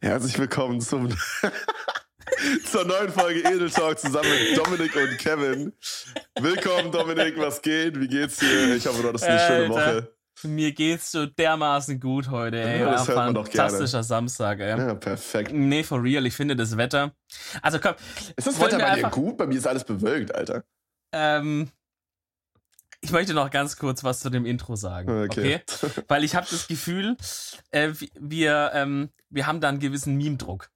Herzlich willkommen zum zur neuen Folge Edel Talk zusammen mit Dominik und Kevin. Willkommen, Dominik, was geht? Wie geht's dir? Ich hoffe, du hattest eine schöne Woche. Mir geht's so dermaßen gut heute, ey. Ja, das hört man doch gerne. Fantastischer Samstag, ey. Ja, perfekt. Nee, for real, ich finde das Wetter. Also komm. Ist das Wetter bei dir gut? Bei mir ist alles bewölkt, Alter. Ähm, ich möchte noch ganz kurz was zu dem Intro sagen, okay? okay? Weil ich habe das Gefühl, äh, wir, ähm, wir haben da einen gewissen Meme-Druck.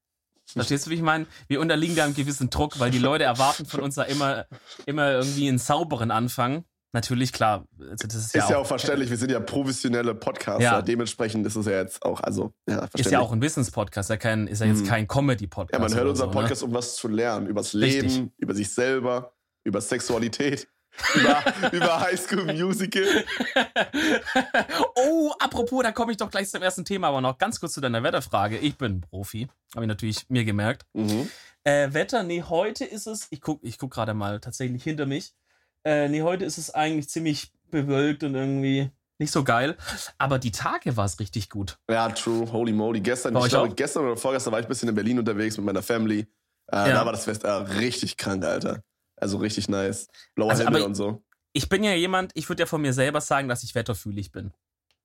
Verstehst du, wie ich meine? Wir unterliegen da einem gewissen Druck, weil die Leute erwarten von uns da immer, immer irgendwie einen sauberen Anfang. Natürlich, klar. Also das ist, ja, ist ja auch, auch, verständlich, wir sind ja professionelle Podcaster. Ja. Dementsprechend ist es ja jetzt auch, also, ja, Ist ja auch ein Wissenspodcast, ja kein, ist ja jetzt hm. kein Comedy-Podcast. Ja, man hört unseren so, ne? Podcast, ne? um was zu lernen. Übers Leben, Richtig. über sich selber, über Sexualität über, über High School Musical. oh, apropos, da komme ich doch gleich zum ersten Thema, aber noch ganz kurz zu deiner Wetterfrage. Ich bin Profi, habe ich natürlich mir gemerkt. Mhm. Äh, Wetter, nee, heute ist es, ich gucke ich guck gerade mal tatsächlich hinter mich. Äh, nee, heute ist es eigentlich ziemlich bewölkt und irgendwie nicht so geil. Aber die Tage war es richtig gut. Ja, true. Holy moly. Gestern, ich glaube, gestern oder vorgestern war ich ein bisschen in Berlin unterwegs mit meiner Family. Äh, ja. Da war das Fest äh, richtig krank, Alter. Also richtig nice. Blauer also, Himmel und so. Ich bin ja jemand, ich würde ja von mir selber sagen, dass ich wetterfühlig bin.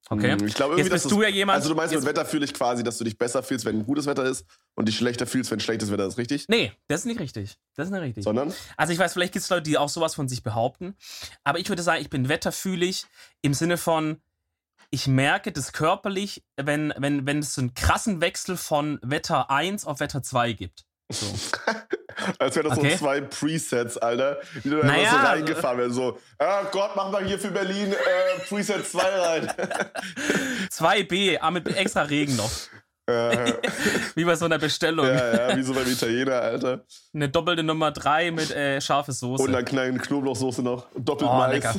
Okay. Hm, ich glaube irgendwie, jetzt bist du ja jemand. Also du meinst mit Wetter fühle ich quasi, dass du dich besser fühlst, wenn gutes Wetter ist und dich schlechter fühlst, wenn schlechtes Wetter ist, richtig? Nee, das ist nicht richtig. Das ist nicht richtig. Sondern? Also ich weiß, vielleicht gibt es Leute, die auch sowas von sich behaupten. Aber ich würde sagen, ich bin wetterfühlig im Sinne von, ich merke das körperlich, wenn, wenn, wenn es so einen krassen Wechsel von Wetter 1 auf Wetter 2 gibt. So. Als wäre das okay. so zwei Presets, Alter, die du naja, so reingefahren werden. So, ah Gott, mach mal hier für Berlin äh, Preset 2 rein. 2B, ah, mit extra Regen noch. wie bei so einer Bestellung. Ja, ja, wie so beim Italiener, Alter. Eine doppelte Nummer 3 mit äh, scharfe Soße. Und dann kleine Knoblauchsoße noch. Doppelt oh, Mais. Lecker.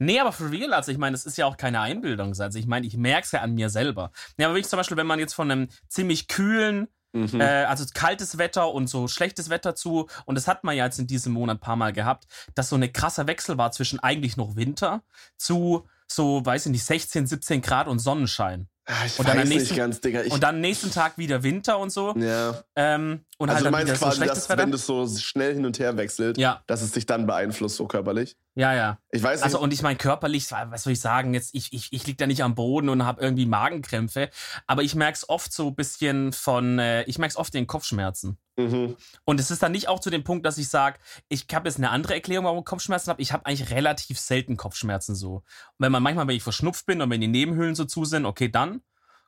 Nee, aber for real, also ich meine, das ist ja auch keine Einbildung. Also ich meine, ich merke es ja an mir selber. Ja, aber wie ich zum Beispiel, wenn man jetzt von einem ziemlich kühlen, Mhm. Äh, also kaltes Wetter und so schlechtes Wetter zu. Und das hat man ja jetzt in diesem Monat ein paar Mal gehabt, dass so eine krasser Wechsel war zwischen eigentlich noch Winter zu so, weiß ich nicht, 16, 17 Grad und Sonnenschein. Ah, ich und weiß nächsten, nicht ganz, Digga. Ich und dann nächsten Tag wieder Winter und so. Ja. Ähm, und also halt du meinst quasi, so dass wenn das so schnell hin und her wechselt, ja. dass es dich dann beeinflusst, so körperlich? Ja, ja. Ich weiß nicht. Also und ich meine körperlich, was soll ich sagen, jetzt ich, ich, ich lieg da nicht am Boden und habe irgendwie Magenkrämpfe, aber ich merke es oft so ein bisschen von, äh, ich merke es oft den Kopfschmerzen. Mhm. Und es ist dann nicht auch zu dem Punkt, dass ich sage, ich habe jetzt eine andere Erklärung, warum ich Kopfschmerzen habe. Ich habe eigentlich relativ selten Kopfschmerzen so. Und wenn man manchmal, wenn ich verschnupft bin und wenn die Nebenhöhlen so zu sind, okay, dann.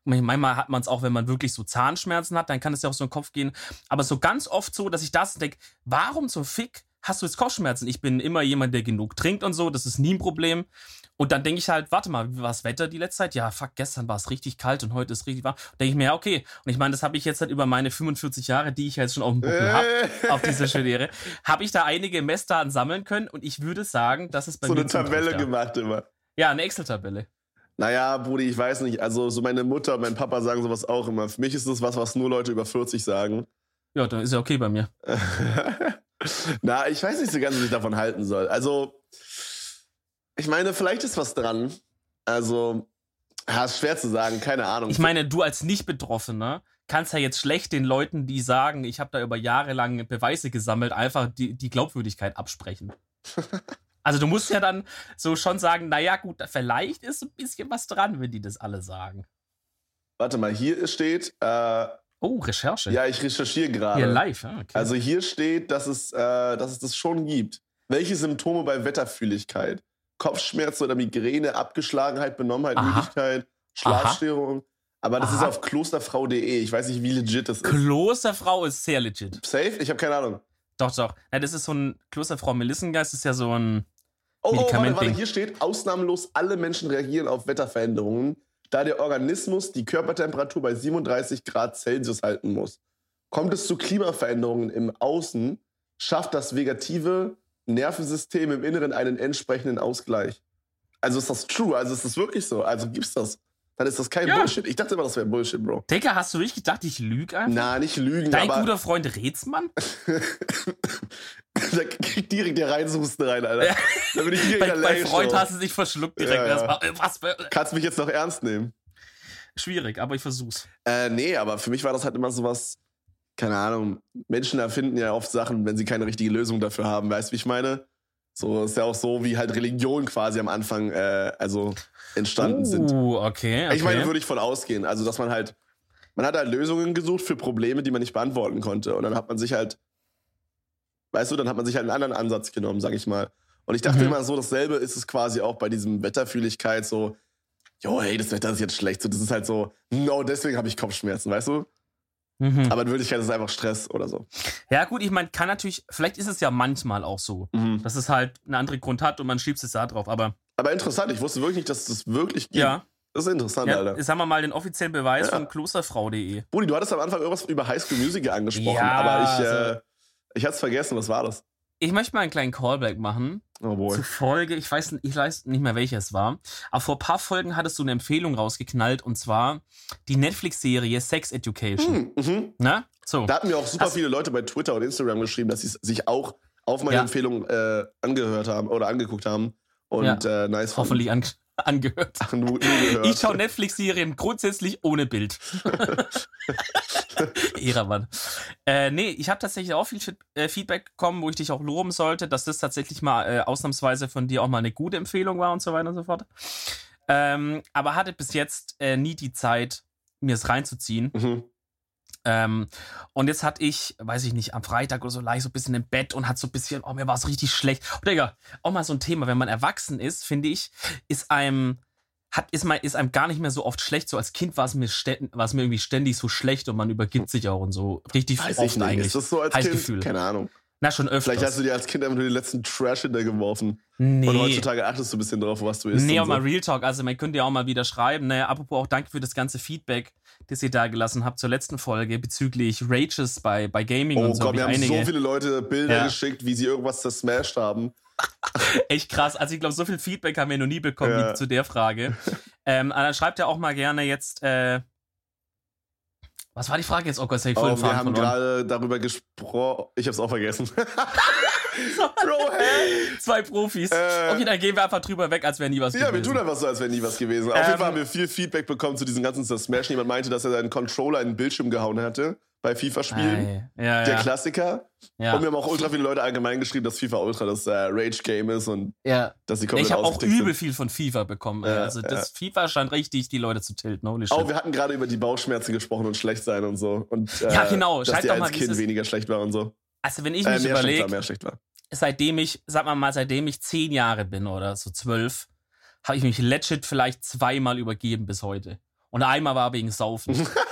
Manchmal hat man es auch, wenn man wirklich so Zahnschmerzen hat, dann kann es ja auch so in den Kopf gehen. Aber so ganz oft so, dass ich das denke, warum zum Fick hast du jetzt Kopfschmerzen? Ich bin immer jemand, der genug trinkt und so, das ist nie ein Problem. Und dann denke ich halt, warte mal, wie war das Wetter die letzte Zeit? Ja, fuck, gestern war es richtig kalt und heute ist richtig warm. Denke ich mir, ja, okay. Und ich meine, das habe ich jetzt halt über meine 45 Jahre, die ich jetzt schon auf dem Buckel habe, auf dieser Studiere, habe ich da einige Messdaten sammeln können und ich würde sagen, das ist bei so mir. So eine Tabelle gemacht immer. Ja, eine Excel-Tabelle. Naja, Brudi, ich weiß nicht. Also, so meine Mutter und mein Papa sagen sowas auch immer. Für mich ist das was, was nur Leute über 40 sagen. Ja, dann ist ja okay bei mir. Na, ich weiß nicht so ganz, was ich davon halten soll. Also, ich meine, vielleicht ist was dran. Also, ja, ist schwer zu sagen, keine Ahnung. Ich meine, du als Nicht-Betroffener kannst ja jetzt schlecht den Leuten, die sagen, ich habe da über Jahre lang Beweise gesammelt, einfach die, die Glaubwürdigkeit absprechen. Also du musst ja dann so schon sagen, naja gut, vielleicht ist ein bisschen was dran, wenn die das alle sagen. Warte mal, hier steht. Äh, oh, Recherche. Ja, ich recherchiere gerade. Hier live, ja, okay. Also hier steht, dass es, äh, dass es das schon gibt. Welche Symptome bei Wetterfühligkeit? Kopfschmerzen oder Migräne, Abgeschlagenheit, Benommenheit, Aha. Müdigkeit, Schlafstörung. Aber das Aha. ist auf klosterfrau.de. Ich weiß nicht, wie legit das ist. Klosterfrau ist sehr legit. Safe? Ich habe keine Ahnung. Doch, doch. Ja, das ist so ein Klosterfrau Melissengeist, ist ja so ein oh, Medikament. Oh, warte, warte, hier steht, ausnahmlos alle Menschen reagieren auf Wetterveränderungen, da der Organismus die Körpertemperatur bei 37 Grad Celsius halten muss. Kommt es zu Klimaveränderungen im Außen, schafft das vegative Nervensystem im Inneren einen entsprechenden Ausgleich. Also ist das true? Also ist das wirklich so? Also gibt's das? Dann ist das kein ja. Bullshit. Ich dachte immer, das wäre Bullshit, Bro. Digga, hast du wirklich gedacht, ich lüge einfach? Na, nicht lügen, Dein guter Freund Rätsmann? da kriegt direkt der Reinsusten rein, Alter. Ja. Da bin ich direkt bei, bei Freund hast du dich verschluckt direkt. Ja, ja. Was, Kannst du mich jetzt noch ernst nehmen? schwierig, aber ich versuch's. Äh, nee, aber für mich war das halt immer sowas, keine Ahnung, Menschen erfinden ja oft Sachen, wenn sie keine richtige Lösung dafür haben. Weißt du, wie ich meine? So ist ja auch so, wie halt Religion quasi am Anfang äh, also entstanden uh, sind. Okay, okay. Ich meine, würde ich von ausgehen. Also, dass man halt, man hat halt Lösungen gesucht für Probleme, die man nicht beantworten konnte. Und dann hat man sich halt, weißt du, dann hat man sich halt einen anderen Ansatz genommen, sag ich mal. Und ich dachte mhm. immer so, dasselbe ist es quasi auch bei diesem Wetterfühligkeit, so, jo, hey, das Wetter ist jetzt schlecht. So, das ist halt so, no, deswegen habe ich Kopfschmerzen, weißt du? Mhm. Aber in Wirklichkeit ist es einfach Stress oder so. Ja, gut, ich meine, kann natürlich, vielleicht ist es ja manchmal auch so, mhm. dass es halt einen anderen Grund hat und man schiebt es da drauf, aber. Aber interessant, ich wusste wirklich nicht, dass es das wirklich gibt. Ja. Das ist interessant, ja, Alter. Sagen wir mal den offiziellen Beweis ja. von klosterfrau.de. Budi, du hattest am Anfang irgendwas über Highschool Musical angesprochen, ja, aber ich, also, äh, ich hatte es vergessen, was war das? Ich möchte mal einen kleinen Callback machen. Oh boy. Zu Folge, ich weiß, ich weiß nicht mehr, welche es war. Aber vor ein paar Folgen hattest du eine Empfehlung rausgeknallt und zwar die Netflix-Serie Sex Education. Hm, mhm. Na? So. Da hatten mir auch super Hast viele Leute bei Twitter und Instagram geschrieben, dass sie sich auch auf meine ja. Empfehlung äh, angehört haben oder angeguckt haben. Und ja. äh, nice. Hoffentlich an angehört. Ach, nur, nur. Ich schaue Netflix-Serien grundsätzlich ohne Bild. Ehrenmann. Äh, nee, ich habe tatsächlich auch viel äh, Feedback bekommen, wo ich dich auch loben sollte, dass das tatsächlich mal äh, ausnahmsweise von dir auch mal eine gute Empfehlung war und so weiter und so fort. Ähm, aber hatte bis jetzt äh, nie die Zeit, mir es reinzuziehen. Mhm. Ähm, und jetzt hatte ich, weiß ich nicht, am Freitag oder so lag ich so ein bisschen im Bett und hat so ein bisschen, oh, mir war es richtig schlecht. Und Digga, auch mal so ein Thema, wenn man erwachsen ist, finde ich, ist einem, hat, ist, mal, ist einem gar nicht mehr so oft schlecht. So als Kind war es mir, war es mir irgendwie ständig so schlecht und man übergibt sich auch und so. Richtig weiß oft ich nicht. eigentlich. Ist das so als Kind? Gefühl. Keine Ahnung. Na, schon öfter. Vielleicht hast du dir als Kind einfach nur den letzten Trash hintergeworfen. Nee. Und heutzutage achtest du ein bisschen drauf, was du isst. Nee, aber so. mal Real Talk. Also, man könnte ja auch mal wieder schreiben. Ne? Apropos auch danke für das ganze Feedback, das ihr da gelassen habt zur letzten Folge bezüglich Rages bei, bei Gaming oh, und so. Oh Gott, wir haben einige. so viele Leute Bilder ja. geschickt, wie sie irgendwas zersmashed haben. Echt krass. Also, ich glaube, so viel Feedback haben wir noch nie bekommen ja. zu der Frage. ähm, dann schreibt ja auch mal gerne jetzt. Äh, was war die Frage jetzt? Oh Gott, ich oh, Wir haben gerade darüber gesprochen. Ich hab's auch vergessen. Bro, hä? Zwei Profis. Äh, okay, dann gehen wir einfach drüber weg, als wäre nie was ja, gewesen. Ja, wir tun einfach so, als wäre nie was gewesen. Auf ähm, jeden Fall haben wir viel Feedback bekommen zu diesem ganzen Smash. Jemand meinte, dass er seinen Controller in den Bildschirm gehauen hatte bei FIFA-Spielen. Ja, der Klassiker. Ja. Und wir haben auch ultra viele Leute allgemein geschrieben, dass FIFA Ultra das äh, Rage-Game ist und ja. dass sie komplett Ich habe auch übel viel von FIFA bekommen. Ja, also das FIFA scheint richtig die Leute zu tilten. Holy shit. Oh, wir hatten gerade über die Bauchschmerzen gesprochen und schlecht sein und so. Und, äh, ja, genau. Dass Schalt die als Kind weniger schlecht war und so. Also wenn ich äh, mich äh, überlege, seitdem ich, sag mal mal, seitdem ich zehn Jahre bin oder so zwölf, habe ich mich legit vielleicht zweimal übergeben bis heute. Und einmal war wegen Saufen.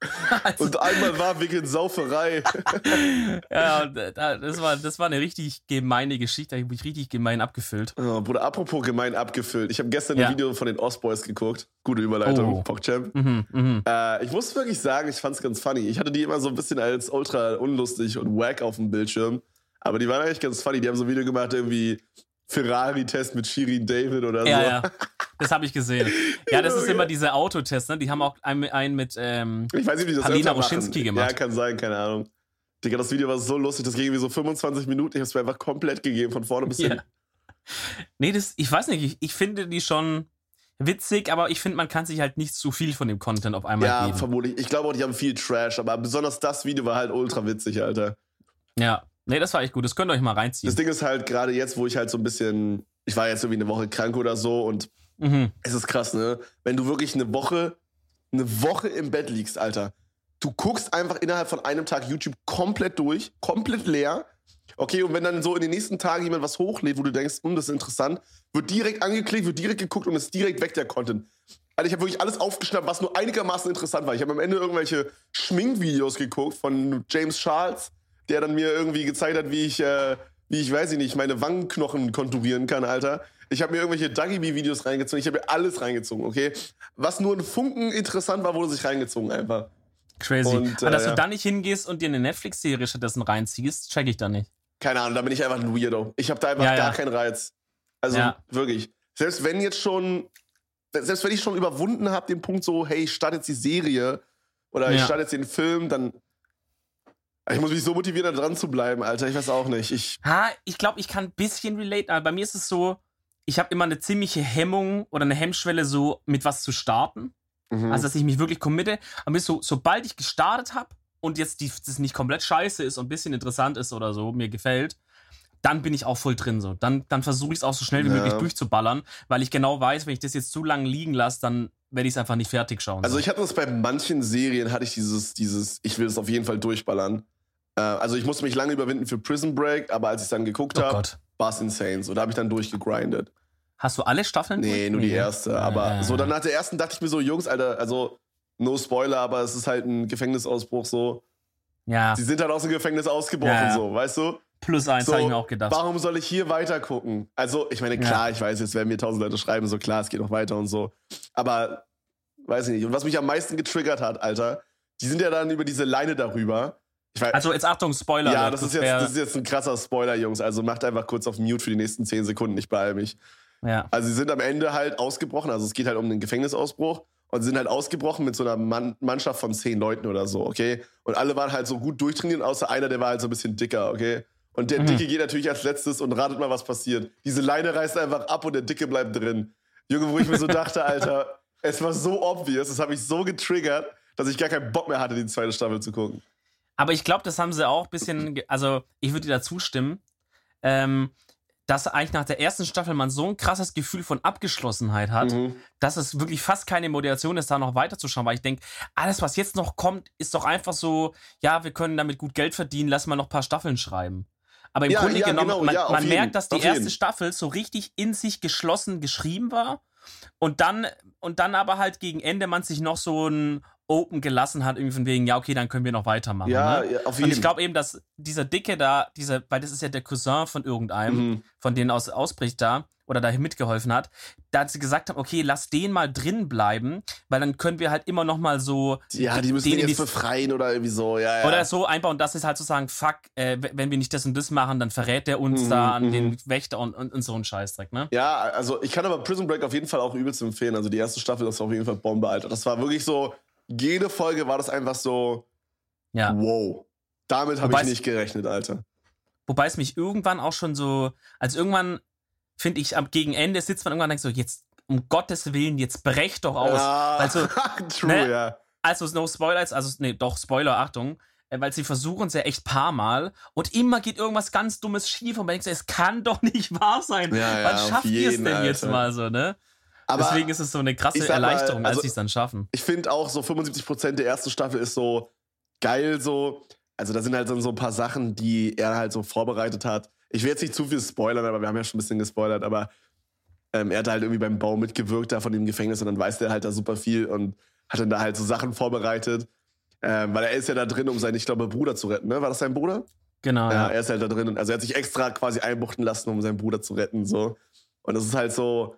Also, und einmal war wegen Sauferei. ja, das war, das war eine richtig gemeine Geschichte. Ich habe mich richtig gemein abgefüllt. Oh, Bruder, apropos gemein abgefüllt. Ich habe gestern ja. ein Video von den Ostboys geguckt. Gute Überleitung, oh. PogChamp. Mhm, mh. äh, ich muss wirklich sagen, ich fand es ganz funny. Ich hatte die immer so ein bisschen als ultra unlustig und wack auf dem Bildschirm. Aber die waren eigentlich ganz funny. Die haben so ein Video gemacht, irgendwie Ferrari-Test mit Shirin David oder ja, so. Ja, das habe ich gesehen. Ja, das ist immer diese Autotests, ne? Die haben auch einen, einen mit ähm, ich weiß nicht, wie das Palina Roschinski gemacht. Ja, kann sein, keine Ahnung. Digga, das Video war so lustig, das ging irgendwie so 25 Minuten. Ich habe es mir einfach komplett gegeben, von vorne bis hin. Ja. Nee, das, ich weiß nicht, ich, ich finde die schon witzig, aber ich finde, man kann sich halt nicht zu viel von dem Content auf einmal ja, geben. Ja, vermutlich. Ich glaube auch, die haben viel Trash, aber besonders das Video war halt ultra witzig, Alter. Ja, Nee, das war echt gut. Das könnt ihr euch mal reinziehen. Das Ding ist halt gerade jetzt, wo ich halt so ein bisschen, ich war jetzt irgendwie eine Woche krank oder so und mhm. es ist krass, ne? Wenn du wirklich eine Woche, eine Woche im Bett liegst, Alter. Du guckst einfach innerhalb von einem Tag YouTube komplett durch, komplett leer. Okay, und wenn dann so in den nächsten Tagen jemand was hochlädt, wo du denkst, hm, das ist interessant, wird direkt angeklickt, wird direkt geguckt und ist direkt weg der Content. Alter, ich habe wirklich alles aufgeschnappt, was nur einigermaßen interessant war. Ich habe am Ende irgendwelche Schminkvideos geguckt von James Charles der dann mir irgendwie gezeigt hat, wie ich, äh, wie ich, weiß ich nicht, meine Wangenknochen konturieren kann, Alter. Ich habe mir irgendwelche Duggy-Videos reingezogen. Ich habe mir alles reingezogen, okay? Was nur ein Funken interessant war, wurde sich reingezogen einfach. Crazy. Und, äh, dass ja. du dann nicht hingehst und dir eine Netflix-Serie stattdessen reinziehst, check ich da nicht. Keine Ahnung, da bin ich einfach ein Weirdo. Ich habe da einfach ja, gar ja. keinen Reiz. Also wirklich. Selbst wenn jetzt schon, selbst wenn ich schon überwunden habe, den Punkt so, hey, ich starte jetzt die Serie oder ich starte jetzt den Film, dann ich muss mich so motivieren, da dran zu bleiben, Alter. Ich weiß auch nicht. Ich, ha, ich glaube, ich kann ein bisschen relate, aber bei mir ist es so, ich habe immer eine ziemliche Hemmung oder eine Hemmschwelle, so mit was zu starten. Mhm. Also, dass ich mich wirklich committe. Aber so, sobald ich gestartet habe und jetzt die, das nicht komplett scheiße ist und ein bisschen interessant ist oder so, mir gefällt, dann bin ich auch voll drin so. Dann, dann versuche ich es auch so schnell wie ja. möglich durchzuballern, weil ich genau weiß, wenn ich das jetzt zu lange liegen lasse, dann werde ich es einfach nicht fertig schauen. Also ich hatte das bei manchen Serien, hatte ich dieses, dieses, ich will es auf jeden Fall durchballern. Äh, also ich musste mich lange überwinden für Prison Break, aber als ich dann geguckt oh habe, war es insane. So, da habe ich dann durchgegrindet. Hast du alle Staffeln? Nee, durch? nur die erste. Aber äh. so, dann nach der ersten dachte ich mir so, Jungs, Alter, also no Spoiler, aber es ist halt ein Gefängnisausbruch so. Ja. Sie sind halt aus dem Gefängnis ausgebrochen, ja. so, weißt du? Plus eins, so, habe ich mir auch gedacht. Warum soll ich hier weiter gucken? Also, ich meine, klar, ja. ich weiß, jetzt werden mir tausend Leute schreiben, so klar, es geht noch weiter und so. Aber, weiß ich nicht. Und was mich am meisten getriggert hat, Alter, die sind ja dann über diese Leine darüber. Weiß, also, jetzt Achtung, Spoiler. Ja, das, das, ist jetzt, das ist jetzt ein krasser Spoiler, Jungs. Also, macht einfach kurz auf Mute für die nächsten zehn Sekunden, ich beeil mich. Ja. Also, sie sind am Ende halt ausgebrochen. Also, es geht halt um den Gefängnisausbruch und sind halt ausgebrochen mit so einer Mann Mannschaft von zehn Leuten oder so, okay? Und alle waren halt so gut durchtrainiert, außer einer, der war halt so ein bisschen dicker, okay? Und der mhm. Dicke geht natürlich als letztes und ratet mal, was passiert. Diese Leine reißt einfach ab und der Dicke bleibt drin. Junge, wo ich mir so dachte, Alter, es war so obvious, das hat mich so getriggert, dass ich gar keinen Bock mehr hatte, die zweite Staffel zu gucken. Aber ich glaube, das haben sie auch ein bisschen, also ich würde dir da zustimmen. Ähm, dass eigentlich nach der ersten Staffel man so ein krasses Gefühl von Abgeschlossenheit hat, mhm. dass es wirklich fast keine Motivation ist, da noch weiterzuschauen, weil ich denke, alles, was jetzt noch kommt, ist doch einfach so, ja, wir können damit gut Geld verdienen, lass mal noch ein paar Staffeln schreiben. Aber im ja, Grunde ja, genommen, genau, man, ja, man merkt, dass die erste jeden. Staffel so richtig in sich geschlossen geschrieben war und dann, und dann aber halt gegen Ende man sich noch so ein open gelassen hat, irgendwie von wegen, ja, okay, dann können wir noch weitermachen. Ja, ne? ja auf jeden Fall. Und ich glaube eben, dass dieser Dicke da, dieser, weil das ist ja der Cousin von irgendeinem, mhm. von denen aus ausbricht da, oder da mitgeholfen hat, da hat sie gesagt haben, okay, lass den mal drin bleiben, weil dann können wir halt immer noch mal so ja, die müssen den jetzt befreien oder irgendwie so, ja, ja. Oder so einbauen, dass es halt so sagen, fuck, äh, wenn wir nicht das und das machen, dann verrät der uns mhm, da an mhm. den Wächter und, und, und, so ein Scheißdreck, ne? Ja, also ich kann aber Prison Break auf jeden Fall auch übelst empfehlen. Also die erste Staffel, das war auf jeden Fall Bombe, Alter. Das war wirklich so, jede Folge war das einfach so, ja. wow. Damit habe ich nicht gerechnet, Alter. Wobei es mich irgendwann auch schon so, also irgendwann finde ich, am gegen Ende sitzt man irgendwann und denkt so, jetzt, um Gottes Willen, jetzt brecht doch aus. Ja, also, true, ne, ja. Also, no Spoilers, also, nee, doch, Spoiler, Achtung. Äh, weil sie versuchen es ja echt paar Mal und immer geht irgendwas ganz Dummes schief und man denkt so, es kann doch nicht wahr sein. Ja, Wann schafft ihr es denn Alter. jetzt mal so, ne? Aber Deswegen ist es so eine krasse Erleichterung, mal, also, als sie es dann schaffen. Ich finde auch so 75% der ersten Staffel ist so geil so. Also da sind halt dann so ein paar Sachen, die er halt so vorbereitet hat. Ich will jetzt nicht zu viel spoilern, aber wir haben ja schon ein bisschen gespoilert, aber ähm, er hat halt irgendwie beim Bau mitgewirkt da von dem Gefängnis und dann weiß der halt da super viel und hat dann da halt so Sachen vorbereitet. Ähm, weil er ist ja da drin, um seinen, ich glaube, Bruder zu retten, ne? War das sein Bruder? Genau. Ja, er ist halt da drin. Also er hat sich extra quasi einbuchten lassen, um seinen Bruder zu retten. So. Und das ist halt so,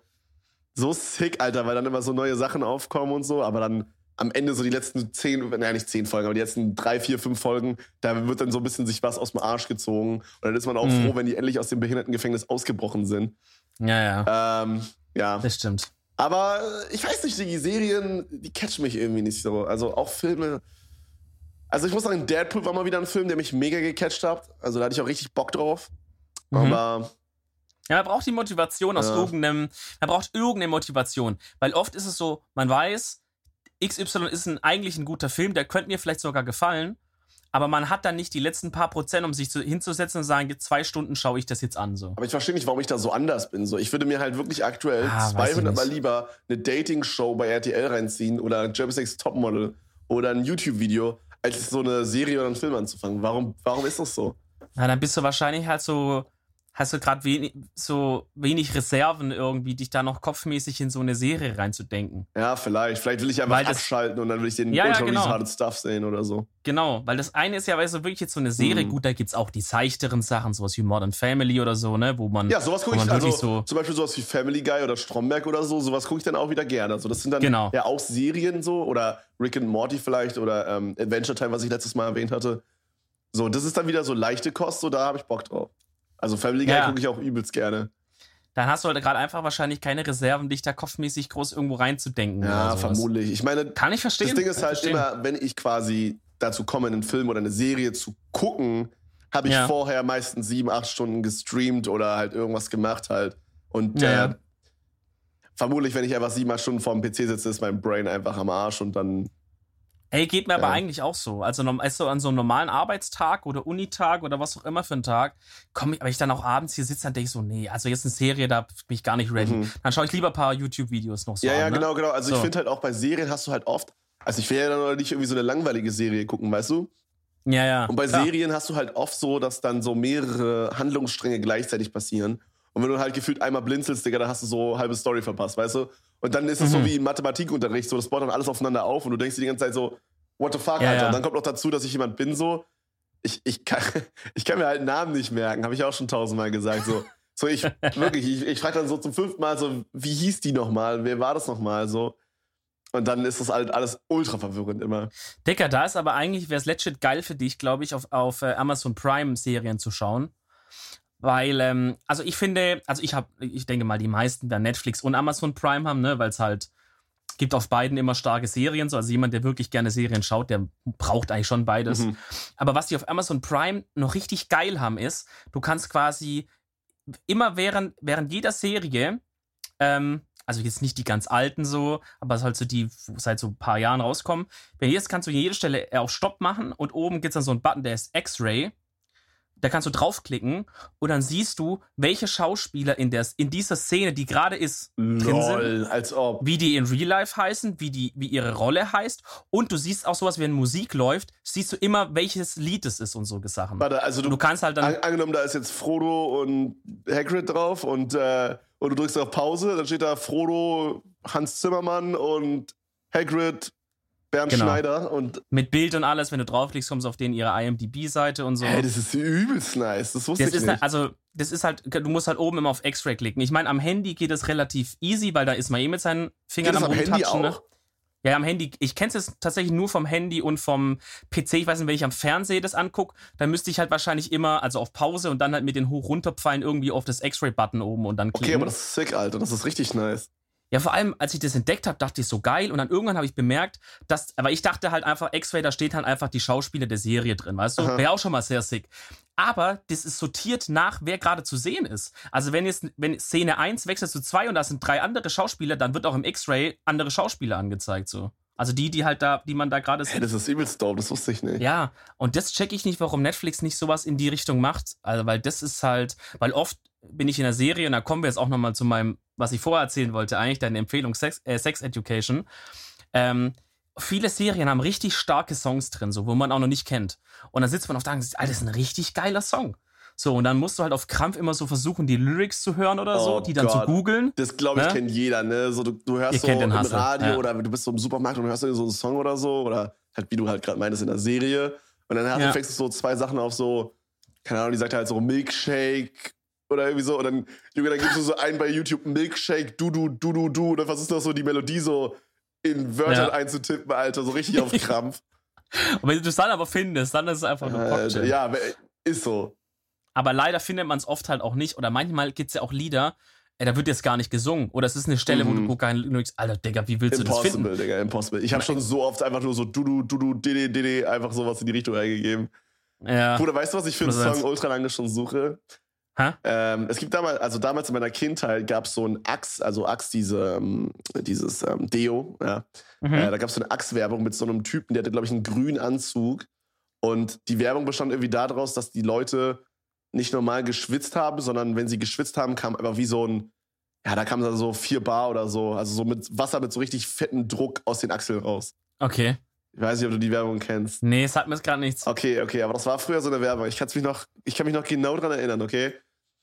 so sick, Alter, weil dann immer so neue Sachen aufkommen und so, aber dann am Ende so die letzten zehn, naja, nicht zehn Folgen, aber die letzten drei, vier, fünf Folgen, da wird dann so ein bisschen sich was aus dem Arsch gezogen. Und dann ist man auch mhm. froh, wenn die endlich aus dem Behindertengefängnis ausgebrochen sind. Ja, ja. Ähm, ja. Das stimmt. Aber äh, ich weiß nicht, die Serien, die catchen mich irgendwie nicht so. Also auch Filme. Also ich muss sagen, Deadpool war mal wieder ein Film, der mich mega gecatcht hat. Also da hatte ich auch richtig Bock drauf. Mhm. Aber ja, man braucht die Motivation aus ja. irgendeinem, man braucht irgendeine Motivation. Weil oft ist es so, man weiß, XY ist ein, eigentlich ein guter Film, der könnte mir vielleicht sogar gefallen, aber man hat dann nicht die letzten paar Prozent, um sich zu, hinzusetzen und sagen, zwei Stunden schaue ich das jetzt an. So. Aber ich verstehe nicht, warum ich da so anders bin. So, ich würde mir halt wirklich aktuell ah, 200 Mal lieber eine Dating-Show bei RTL reinziehen oder Jeremy Sex Topmodel oder ein YouTube-Video, als so eine Serie oder einen Film anzufangen. Warum, warum ist das so? Na, dann bist du wahrscheinlich halt so hast du gerade wenig, so wenig Reserven irgendwie, dich da noch kopfmäßig in so eine Serie reinzudenken. Ja, vielleicht. Vielleicht will ich einfach weil abschalten und dann will ich den ja, ultra ja, genau. Stuff sehen oder so. Genau, weil das eine ist ja, weißt du, wirklich jetzt so eine Serie, mhm. gut, da gibt's auch die seichteren Sachen, sowas wie Modern Family oder so, ne, wo man. Ja, sowas gucke ich, also so zum Beispiel sowas wie Family Guy oder Stromberg oder so, sowas gucke ich dann auch wieder gerne. Also das sind dann genau. ja auch Serien so oder Rick and Morty vielleicht oder ähm, Adventure Time, was ich letztes Mal erwähnt hatte. So, das ist dann wieder so leichte Kost, so da habe ich Bock drauf. Also Family Guy ja. gucke ich auch übelst gerne. Dann hast du halt gerade einfach wahrscheinlich keine Reserven, dich da kopfmäßig groß irgendwo reinzudenken. Ja, vermutlich. Ich meine, kann ich verstehen. Das Ding ist halt immer, wenn ich quasi dazu komme, einen Film oder eine Serie zu gucken, habe ich ja. vorher meistens sieben, acht Stunden gestreamt oder halt irgendwas gemacht halt. Und ja, äh, vermutlich, wenn ich einfach siebenmal Stunden vorm PC sitze, ist mein Brain einfach am Arsch und dann Ey, geht mir ja. aber eigentlich auch so. Also, also an so einem normalen Arbeitstag oder Unitag oder was auch immer für einen Tag, komme ich, aber ich dann auch abends hier sitze, dann denke ich so, nee, also jetzt eine Serie, da bin ich gar nicht ready. Mhm. Dann schaue ich lieber ein paar YouTube-Videos noch so Ja, an, ja, ne? genau, genau. Also so. ich finde halt auch bei Serien hast du halt oft, also ich will ja dann nicht irgendwie so eine langweilige Serie gucken, weißt du? Ja, ja. Und bei klar. Serien hast du halt oft so, dass dann so mehrere Handlungsstränge gleichzeitig passieren. Und wenn du halt gefühlt einmal blinzelst, Digga, dann hast du so halbe Story verpasst, weißt du? Und dann ist es mhm. so wie im Mathematikunterricht, so das baut dann alles aufeinander auf und du denkst dir die ganze Zeit so, what the fuck, ja, Alter. Ja. Und dann kommt noch dazu, dass ich jemand bin, so, ich, ich, kann, ich kann mir halt Namen nicht merken, habe ich auch schon tausendmal gesagt. So, so ich, wirklich, ich, ich frage dann so zum fünften Mal so, wie hieß die nochmal? Wer war das nochmal? So. Und dann ist das halt alles ultra verwirrend immer. Dicker, da ist aber eigentlich, wäre es legit geil für dich, glaube ich, auf, auf äh, Amazon Prime Serien zu schauen. Weil, ähm, also ich finde, also ich habe, ich denke mal, die meisten werden Netflix und Amazon Prime haben, ne, weil es halt gibt auf beiden immer starke Serien. So. Also jemand, der wirklich gerne Serien schaut, der braucht eigentlich schon beides. Mhm. Aber was die auf Amazon Prime noch richtig geil haben, ist, du kannst quasi immer während, während jeder Serie, ähm, also jetzt nicht die ganz alten so, aber halt so die seit so ein paar Jahren rauskommen, wenn jetzt kannst du an jeder Stelle auf Stopp machen und oben gibt es dann so einen Button, der ist X-Ray da kannst du draufklicken und dann siehst du, welche Schauspieler in, der, in dieser Szene, die gerade ist, Lol, drin sind, als ob. wie die in Real Life heißen, wie, die, wie ihre Rolle heißt. Und du siehst auch sowas, wenn Musik läuft, siehst du immer, welches Lied es ist und so Sachen. Warte, also du, du kannst halt dann. An, angenommen, da ist jetzt Frodo und Hagrid drauf und, äh, und du drückst auf Pause, dann steht da Frodo, Hans Zimmermann und Hagrid Bernd genau. Schneider und. Mit Bild und alles, wenn du draufklickst, kommst du auf den ihre IMDb-Seite und so. Hey, das ist übelst nice. Das wusste das ich ist nicht. Also, das ist halt, du musst halt oben immer auf X-Ray klicken. Ich meine, am Handy geht es relativ easy, weil da ist man eh mit seinen Fingern am, auch? Ne? Ja, am Handy. Ich kenne es tatsächlich nur vom Handy und vom PC. Ich weiß nicht, wenn ich am Fernseher das angucke, dann müsste ich halt wahrscheinlich immer, also auf Pause und dann halt mit den Hoch-Runter-Pfeilen irgendwie auf das X-Ray-Button oben und dann klicken. Okay, aber das ist sick, Alter. Das ist richtig nice. Ja, vor allem, als ich das entdeckt habe, dachte ich so geil. Und dann irgendwann habe ich bemerkt, dass, aber ich dachte halt einfach, X-Ray, da steht halt einfach die Schauspieler der Serie drin, weißt du? Wäre auch schon mal sehr sick. Aber das ist sortiert nach, wer gerade zu sehen ist. Also wenn jetzt, wenn Szene 1 wechselt zu 2 und da sind drei andere Schauspieler, dann wird auch im X-Ray andere Schauspieler angezeigt, so. Also die, die halt da, die man da gerade sieht. Hey, das ist übelst dope, das wusste ich nicht. Ja, und das check ich nicht, warum Netflix nicht sowas in die Richtung macht. Also, weil das ist halt, weil oft bin ich in der Serie und da kommen wir jetzt auch nochmal zu meinem, was ich vorher erzählen wollte, eigentlich deine Empfehlung Sex, äh, Sex Education. Ähm, viele Serien haben richtig starke Songs drin, so wo man auch noch nicht kennt. Und dann sitzt man auf da und sagt, das ist ein richtig geiler Song. So, und dann musst du halt auf Krampf immer so versuchen, die Lyrics zu hören oder so, oh die dann zu googeln. Das glaube ich, ne? kennt jeder, ne? So, du, du hörst Ihr so im Hassel. Radio ja. oder du bist so im Supermarkt und hörst so einen Song oder so, oder halt, wie du halt gerade meinst, in der Serie. Und dann ja. fängst du so zwei Sachen auf so, keine Ahnung, die sagt halt so Milkshake oder irgendwie so. Und dann, Junge, dann gibst du so ein bei YouTube Milkshake, du, du, du, du, du. Und dann versuchst du so die Melodie so in Wörtern ja. einzutippen, Alter, so richtig auf Krampf. Und wenn du das dann aber findest, dann ist es einfach nur Cocktail. Ja, ist so. Aber leider findet man es oft halt auch nicht. Oder manchmal gibt es ja auch Lieder, ey, da wird jetzt gar nicht gesungen. Oder es ist eine Stelle, mhm. wo du mhm. keinen Lyrics, Alter, Digga, wie willst impossible, du das finden? Digga, impossible. Ich habe schon so oft einfach nur so du, du, du, du, dede, dede, einfach sowas in die Richtung eingegeben. Ja. Bruder, weißt du, was ich für einen Song ultra lange schon suche? Ähm, es gibt damals, also damals in meiner Kindheit gab es so ein Axe, also Axe, diese, ähm, dieses ähm, Deo, ja. Mhm. Äh, da gab es so eine Axe-Werbung mit so einem Typen, der hatte, glaube ich, einen grünen Anzug. Und die Werbung bestand irgendwie daraus, dass die Leute nicht normal geschwitzt haben, sondern wenn sie geschwitzt haben, kam einfach wie so ein, ja, da kam dann so vier Bar oder so, also so mit Wasser mit so richtig fetten Druck aus den Achseln raus. Okay. Ich weiß nicht, ob du die Werbung kennst. Nee, es hat mir gerade nichts. Okay, okay, aber das war früher so eine Werbung. Ich, mich noch, ich kann mich noch genau dran erinnern, okay?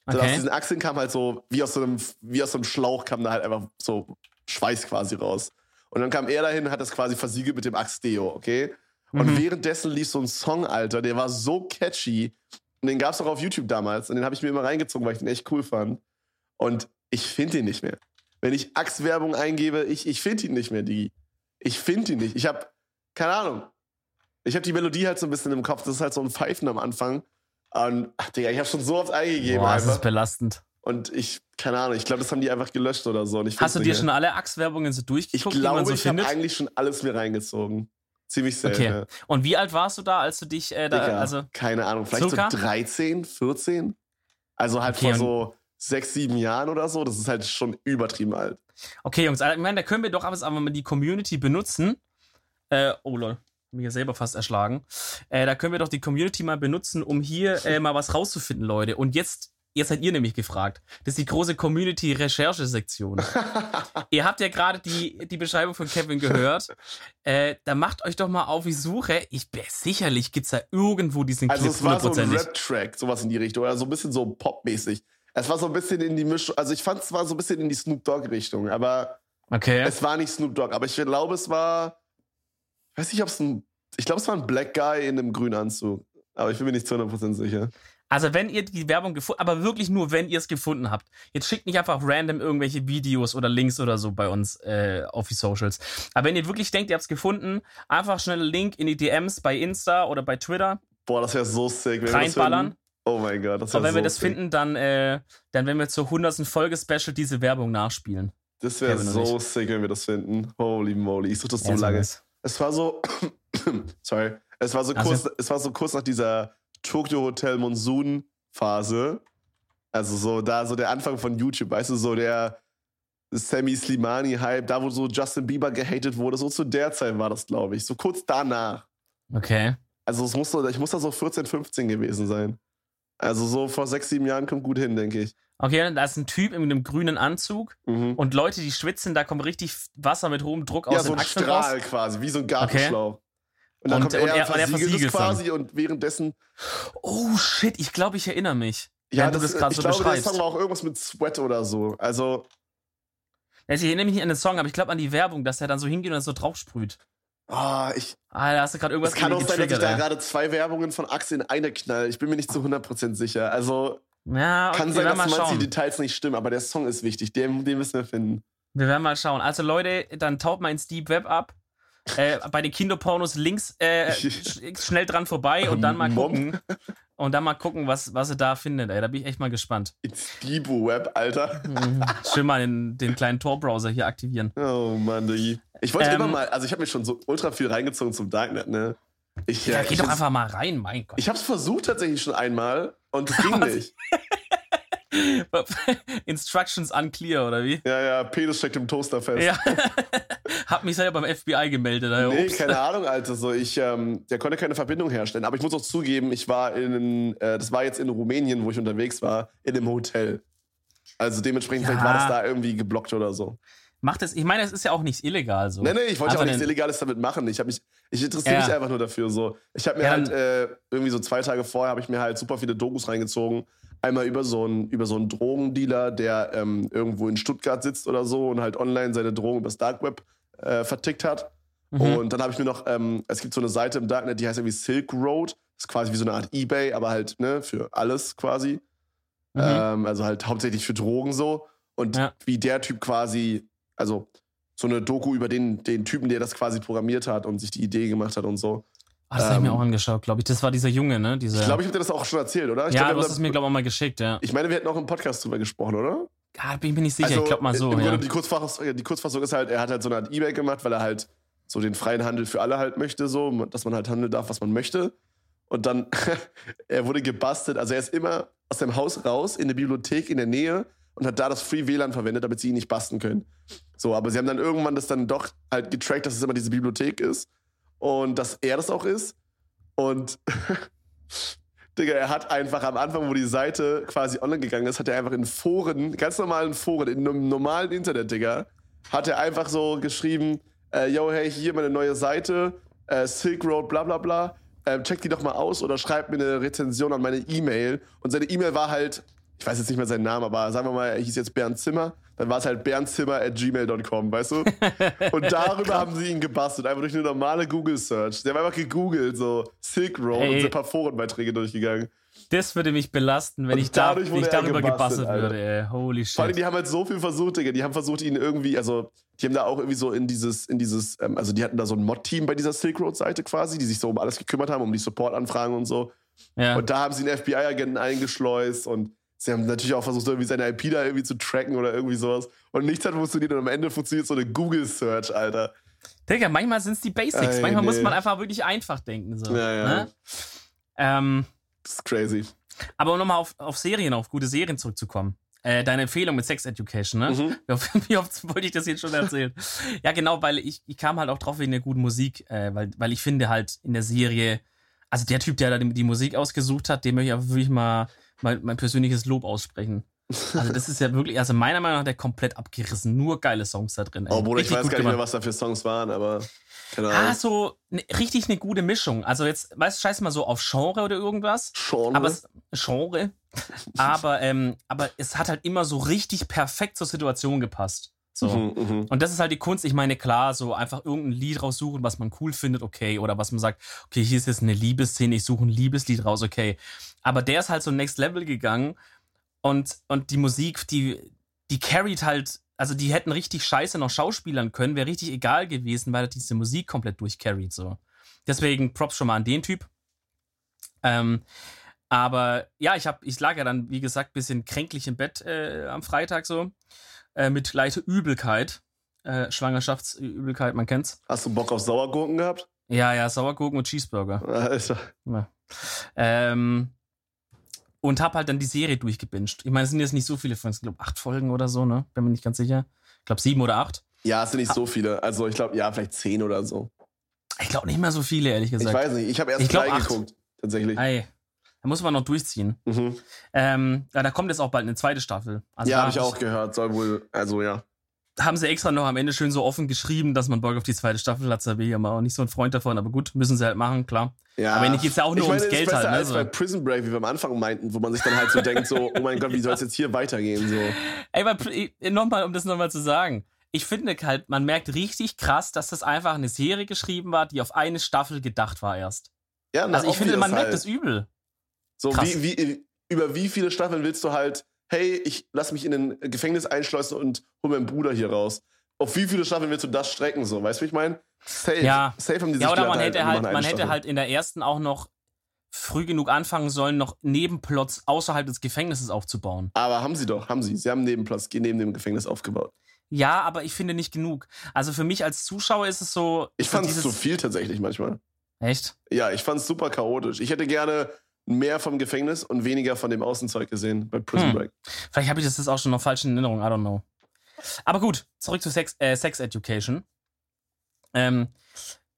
okay. aus diesen Achseln kam halt so, wie aus so einem, wie aus so einem Schlauch kam da halt einfach so Schweiß quasi raus. Und dann kam er dahin und hat das quasi versiegelt mit dem Axe-Deo, okay? Und mhm. währenddessen lief so ein Song, Alter, der war so catchy. Und den gab es auch auf YouTube damals. Und den habe ich mir immer reingezogen, weil ich den echt cool fand. Und ich finde ihn nicht mehr. Wenn ich Axe-Werbung eingebe, ich, ich finde ihn nicht mehr, Digi. Ich finde ihn nicht. Ich habe keine Ahnung. Ich habe die Melodie halt so ein bisschen im Kopf. Das ist halt so ein Pfeifen am Anfang. Und, ach, Digga, ich habe schon so oft eingegeben. Boah, das ist belastend. Und ich, keine Ahnung, ich glaube, das haben die einfach gelöscht oder so. Hast du dir schon alle Axe-Werbungen so durchgeguckt? Ich glaube, so ich habe eigentlich schon alles mir reingezogen. Ziemlich sehr. Okay. Ja. Und wie alt warst du da, als du dich äh, da, Digga, also keine Ahnung, vielleicht circa? so 13, 14? Also halt okay, vor so sechs, sieben Jahren oder so. Das ist halt schon übertrieben alt. Okay, Jungs, ich meine, da können wir doch aber mal die Community benutzen. Äh, oh lol, mich ja selber fast erschlagen. Äh, da können wir doch die Community mal benutzen, um hier äh, mal was rauszufinden, Leute. Und jetzt Jetzt seid ihr nämlich gefragt. Das ist die große Community-Recherche-Sektion. ihr habt ja gerade die, die Beschreibung von Kevin gehört. Äh, da macht euch doch mal auf die Suche. Ich sicherlich gibt es da irgendwo diesen Clip. Also es war so ein Rap-Track, sowas in die Richtung. Oder so ein bisschen so popmäßig. Es war so ein bisschen in die Mischung. Also ich fand es war so ein bisschen in die Snoop Dogg-Richtung. Aber okay. es war nicht Snoop Dogg. Aber ich glaube, es war. Ich weiß nicht, ob es ein. Ich glaube, es war ein Black Guy in einem grünen Anzug. Aber ich bin mir nicht zu 100% sicher. Also wenn ihr die Werbung gefunden, aber wirklich nur, wenn ihr es gefunden habt. Jetzt schickt nicht einfach random irgendwelche Videos oder Links oder so bei uns äh, auf die Socials. Aber wenn ihr wirklich denkt, ihr habt es gefunden, einfach schnell einen Link in die DMs bei Insta oder bei Twitter. Boah, das wäre so sick. Wenn reinballern. Oh mein Gott, das wäre Und wenn so wir das sick. finden, dann, äh, dann werden wir zur 100. Folge Special diese Werbung nachspielen. Das wäre so sick, wenn wir das finden. Holy moly, ich suche das so ja, lange. Es war so, sorry, es war so also, kurz, es war so kurz nach dieser Tokyo Hotel Monsoon Phase. Also so da so der Anfang von YouTube, weißt du, so der Sammy Slimani Hype, da wo so Justin Bieber gehatet wurde, so zu der Zeit war das, glaube ich, so kurz danach. Okay. Also es muss ich muss da so 14, 15 gewesen sein. Also so vor sechs, sieben Jahren kommt gut hin, denke ich. Okay, da ist ein Typ in einem grünen Anzug mhm. und Leute, die schwitzen, da kommt richtig Wasser mit hohem Druck ja, aus so den Achseln Strahl raus. quasi, wie so ein Gartenschlauch. Okay. Und dann und, kommt er, und er, versiegelt, und er versiegelt quasi dann. und währenddessen. Oh shit, ich glaube, ich erinnere mich. Ja, das, das gerade so glaube, beschreibst. der Song war auch irgendwas mit Sweat oder so. Also. Ich erinnere mich nicht an den Song, aber ich glaube an die Werbung, dass er dann so hingeht und das so draufsprüht. Ah, oh, ich. Ah, da hast du gerade irgendwas Es kann auch sein, dass ich da gerade zwei Werbungen von Axel in eine knall. Ich bin mir nicht zu 100% sicher. Also. Ja, okay, kann sein, dass manche Details nicht stimmen, aber der Song ist wichtig. Den, den müssen wir finden. Wir werden mal schauen. Also, Leute, dann taucht mal ins Deep Web ab äh, bei den Kinderpornos links äh, schnell dran vorbei und dann mal gucken. Und dann mal gucken, was, was er da findet, ey. Da bin ich echt mal gespannt. It's Deep Web, Alter. Mhm. Schön mal den, den kleinen Tor-Browser hier aktivieren. Oh Mann, Diggi. Ich wollte ähm, immer mal, also ich habe mir schon so ultra viel reingezogen zum Darknet, ne? Ich, ja, geh doch einfach mal rein, mein Gott. Ich hab's versucht tatsächlich schon einmal und es ging nicht. Instructions unclear, oder wie? Ja, ja, Penis steckt im Toaster fest. Ja. Hab mich selber beim FBI gemeldet. Alter. Nee, keine Ahnung, Alter. So, ich, ähm, der konnte keine Verbindung herstellen. Aber ich muss auch zugeben, ich war in, äh, das war jetzt in Rumänien, wo ich unterwegs war, in einem Hotel. Also dementsprechend, ja. vielleicht war das da irgendwie geblockt oder so. Macht es, ich meine, es ist ja auch nichts illegal so. Nee, nee, ich wollte ja auch nichts Illegales damit machen. Ich, mich, ich interessiere ja. mich einfach nur dafür. So. Ich habe mir ja, halt äh, irgendwie so zwei Tage vorher habe ich mir halt super viele Dokus reingezogen Einmal über so einen, über so einen Drogendealer, der ähm, irgendwo in Stuttgart sitzt oder so und halt online seine Drogen übers Dark Web äh, vertickt hat. Mhm. Und dann habe ich mir noch, ähm, es gibt so eine Seite im Darknet, die heißt irgendwie Silk Road. Das ist quasi wie so eine Art Ebay, aber halt ne, für alles quasi. Mhm. Ähm, also halt hauptsächlich für Drogen so. Und ja. wie der Typ quasi, also so eine Doku über den, den Typen, der das quasi programmiert hat und sich die Idee gemacht hat und so. Ah, das ähm, habe ich mir ähm, auch angeschaut, glaube ich. Das war dieser Junge, ne? Dieser, ich glaube, ich habe dir das auch schon erzählt, oder? Ich ja, glaub, du hast es mir, glaube ich, auch mal geschickt, ja. Ich meine, wir hätten auch im Podcast drüber gesprochen, oder? Ja, bin ich mir nicht sicher. Also, ich glaube mal so. Im ja. die, Kurzfassung, die Kurzfassung ist halt, er hat halt so eine Art Ebay gemacht, weil er halt so den freien Handel für alle halt möchte, so, dass man halt handeln darf, was man möchte. Und dann, er wurde gebastelt. Also er ist immer aus dem Haus raus in der Bibliothek in der Nähe und hat da das Free WLAN verwendet, damit sie ihn nicht basten können. So, aber sie haben dann irgendwann das dann doch halt getrackt, dass es immer diese Bibliothek ist und dass er das auch ist. Und Digga, er hat einfach am Anfang, wo die Seite quasi online gegangen ist, hat er einfach in Foren, ganz normalen Foren, in einem normalen Internet, Digga, hat er einfach so geschrieben, äh, yo, hey, hier meine neue Seite, äh, Silk Road, bla bla bla, äh, check die doch mal aus oder schreib mir eine Rezension an meine E-Mail. Und seine E-Mail war halt, ich weiß jetzt nicht mehr seinen Namen, aber sagen wir mal, er hieß jetzt Bernd Zimmer dann war es halt bernzimmer.gmail.com, weißt du? Und darüber haben sie ihn gebastelt, einfach durch eine normale Google-Search. Sie haben einfach gegoogelt, so Silk Road hey. und ein paar Forenbeiträge durchgegangen. Das würde mich belasten, wenn ich, da, ich darüber gebastelt, gebastelt würde, ey. Holy shit. Vor allem, die haben halt so viel versucht, Digga. Die haben versucht, ihn irgendwie, also, die haben da auch irgendwie so in dieses, in dieses, ähm, also, die hatten da so ein Mod-Team bei dieser Silk Road-Seite quasi, die sich so um alles gekümmert haben, um die Support-Anfragen und so. Ja. Und da haben sie einen FBI-Agenten eingeschleust und Sie haben natürlich auch versucht, irgendwie seine IP da irgendwie zu tracken oder irgendwie sowas. Und nichts hat funktioniert und am Ende funktioniert so eine Google-Search, Alter. Digga, manchmal sind es die Basics. Ey, manchmal nee. muss man einfach wirklich einfach denken. So, ja, ja. Ne? Ähm, das ist crazy. Aber um nochmal auf, auf Serien, auf gute Serien zurückzukommen. Äh, deine Empfehlung mit Sex Education, ne? Mhm. Wie, oft, wie, oft, wollte ich das jetzt schon erzählen? ja, genau, weil ich, ich kam halt auch drauf wegen der guten Musik, äh, weil, weil ich finde halt in der Serie, also der Typ, der da die, die Musik ausgesucht hat, dem möchte ich aber wirklich mal mein, mein persönliches Lob aussprechen. Also das ist ja wirklich, also meiner Meinung nach der komplett abgerissen. Nur geile Songs da drin. Oh, Bruder, ich weiß gar nicht mehr, was da für Songs waren, aber keine Ahnung. Ah, so ne, richtig eine gute Mischung. Also jetzt, weißt du, scheiß mal so auf Genre oder irgendwas. Genre? Aber es, Genre. aber, ähm, aber es hat halt immer so richtig perfekt zur Situation gepasst. So. Mhm, mhm, und das ist halt die Kunst. Ich meine, klar, so einfach irgendein Lied raussuchen, was man cool findet, okay. Oder was man sagt, okay, hier ist jetzt eine Liebesszene, ich suche ein Liebeslied raus, okay. Aber der ist halt so next level gegangen und, und die Musik, die, die carried halt, also die hätten richtig scheiße noch schauspielern können, wäre richtig egal gewesen, weil er diese Musik komplett durchcarried, so. Deswegen Props schon mal an den Typ. Ähm, aber ja, ich, hab, ich lag ja dann, wie gesagt, bisschen kränklich im Bett äh, am Freitag so. Äh, mit leichter Übelkeit. Äh, Schwangerschaftsübelkeit, man kennt's. Hast du Bock auf Sauergurken gehabt? Ja, ja, Sauergurken und Cheeseburger. Also. Ja. Ähm, und hab halt dann die Serie durchgebinged. Ich meine, es sind jetzt nicht so viele Folgen, ich glaube acht Folgen oder so, ne? Bin mir nicht ganz sicher. Ich glaube sieben oder acht. Ja, es sind nicht so viele. Also ich glaube, ja, vielleicht zehn oder so. Ich glaube nicht mehr so viele, ehrlich gesagt. Ich weiß nicht, ich habe erst ich drei acht. geguckt, tatsächlich. Ey, da muss man noch durchziehen. Mhm. Ähm, ja, da kommt jetzt auch bald eine zweite Staffel. Also ja, habe ich auch gehört. Soll wohl, also ja. Haben sie extra noch am Ende schön so offen geschrieben, dass man Bock auf die zweite Staffel hat. Da bin ich aber auch nicht so ein Freund davon. Aber gut, müssen sie halt machen, klar. Ja. Aber geht es ja auch nur ich meine, ums Geld halt. Ne? Als bei Prison Break, wie wir am Anfang meinten, wo man sich dann halt so denkt, so, oh mein Gott, wie soll es jetzt hier weitergehen? So. Ey, nochmal, um das nochmal zu sagen. Ich finde halt, man merkt richtig krass, dass das einfach eine Serie geschrieben war, die auf eine Staffel gedacht war erst. Ja, also ich finde, man halt. merkt das übel. So, wie, wie, über wie viele Staffeln willst du halt, hey, ich lass mich in ein Gefängnis einschleusen und hol meinen Bruder hier raus? Auf wie viele Staffeln willst du das strecken, so? Weißt du, wie ich meine? Safe. Ja. Safe haben die ja, oder man hätte halt, man hätte halt in der ersten auch noch früh genug anfangen sollen, noch Nebenplots außerhalb des Gefängnisses aufzubauen. Aber haben sie doch, haben sie. Sie haben Nebenplots neben dem Gefängnis aufgebaut. Ja, aber ich finde nicht genug. Also für mich als Zuschauer ist es so. Ich fand es zu viel tatsächlich manchmal. Echt? Ja, ich fand es super chaotisch. Ich hätte gerne mehr vom Gefängnis und weniger von dem Außenzeug gesehen bei Prison hm. Break. Vielleicht habe ich das jetzt auch schon noch falsch in Erinnerung, I don't know. Aber gut, zurück zu Sex, äh, Sex Education. Ähm,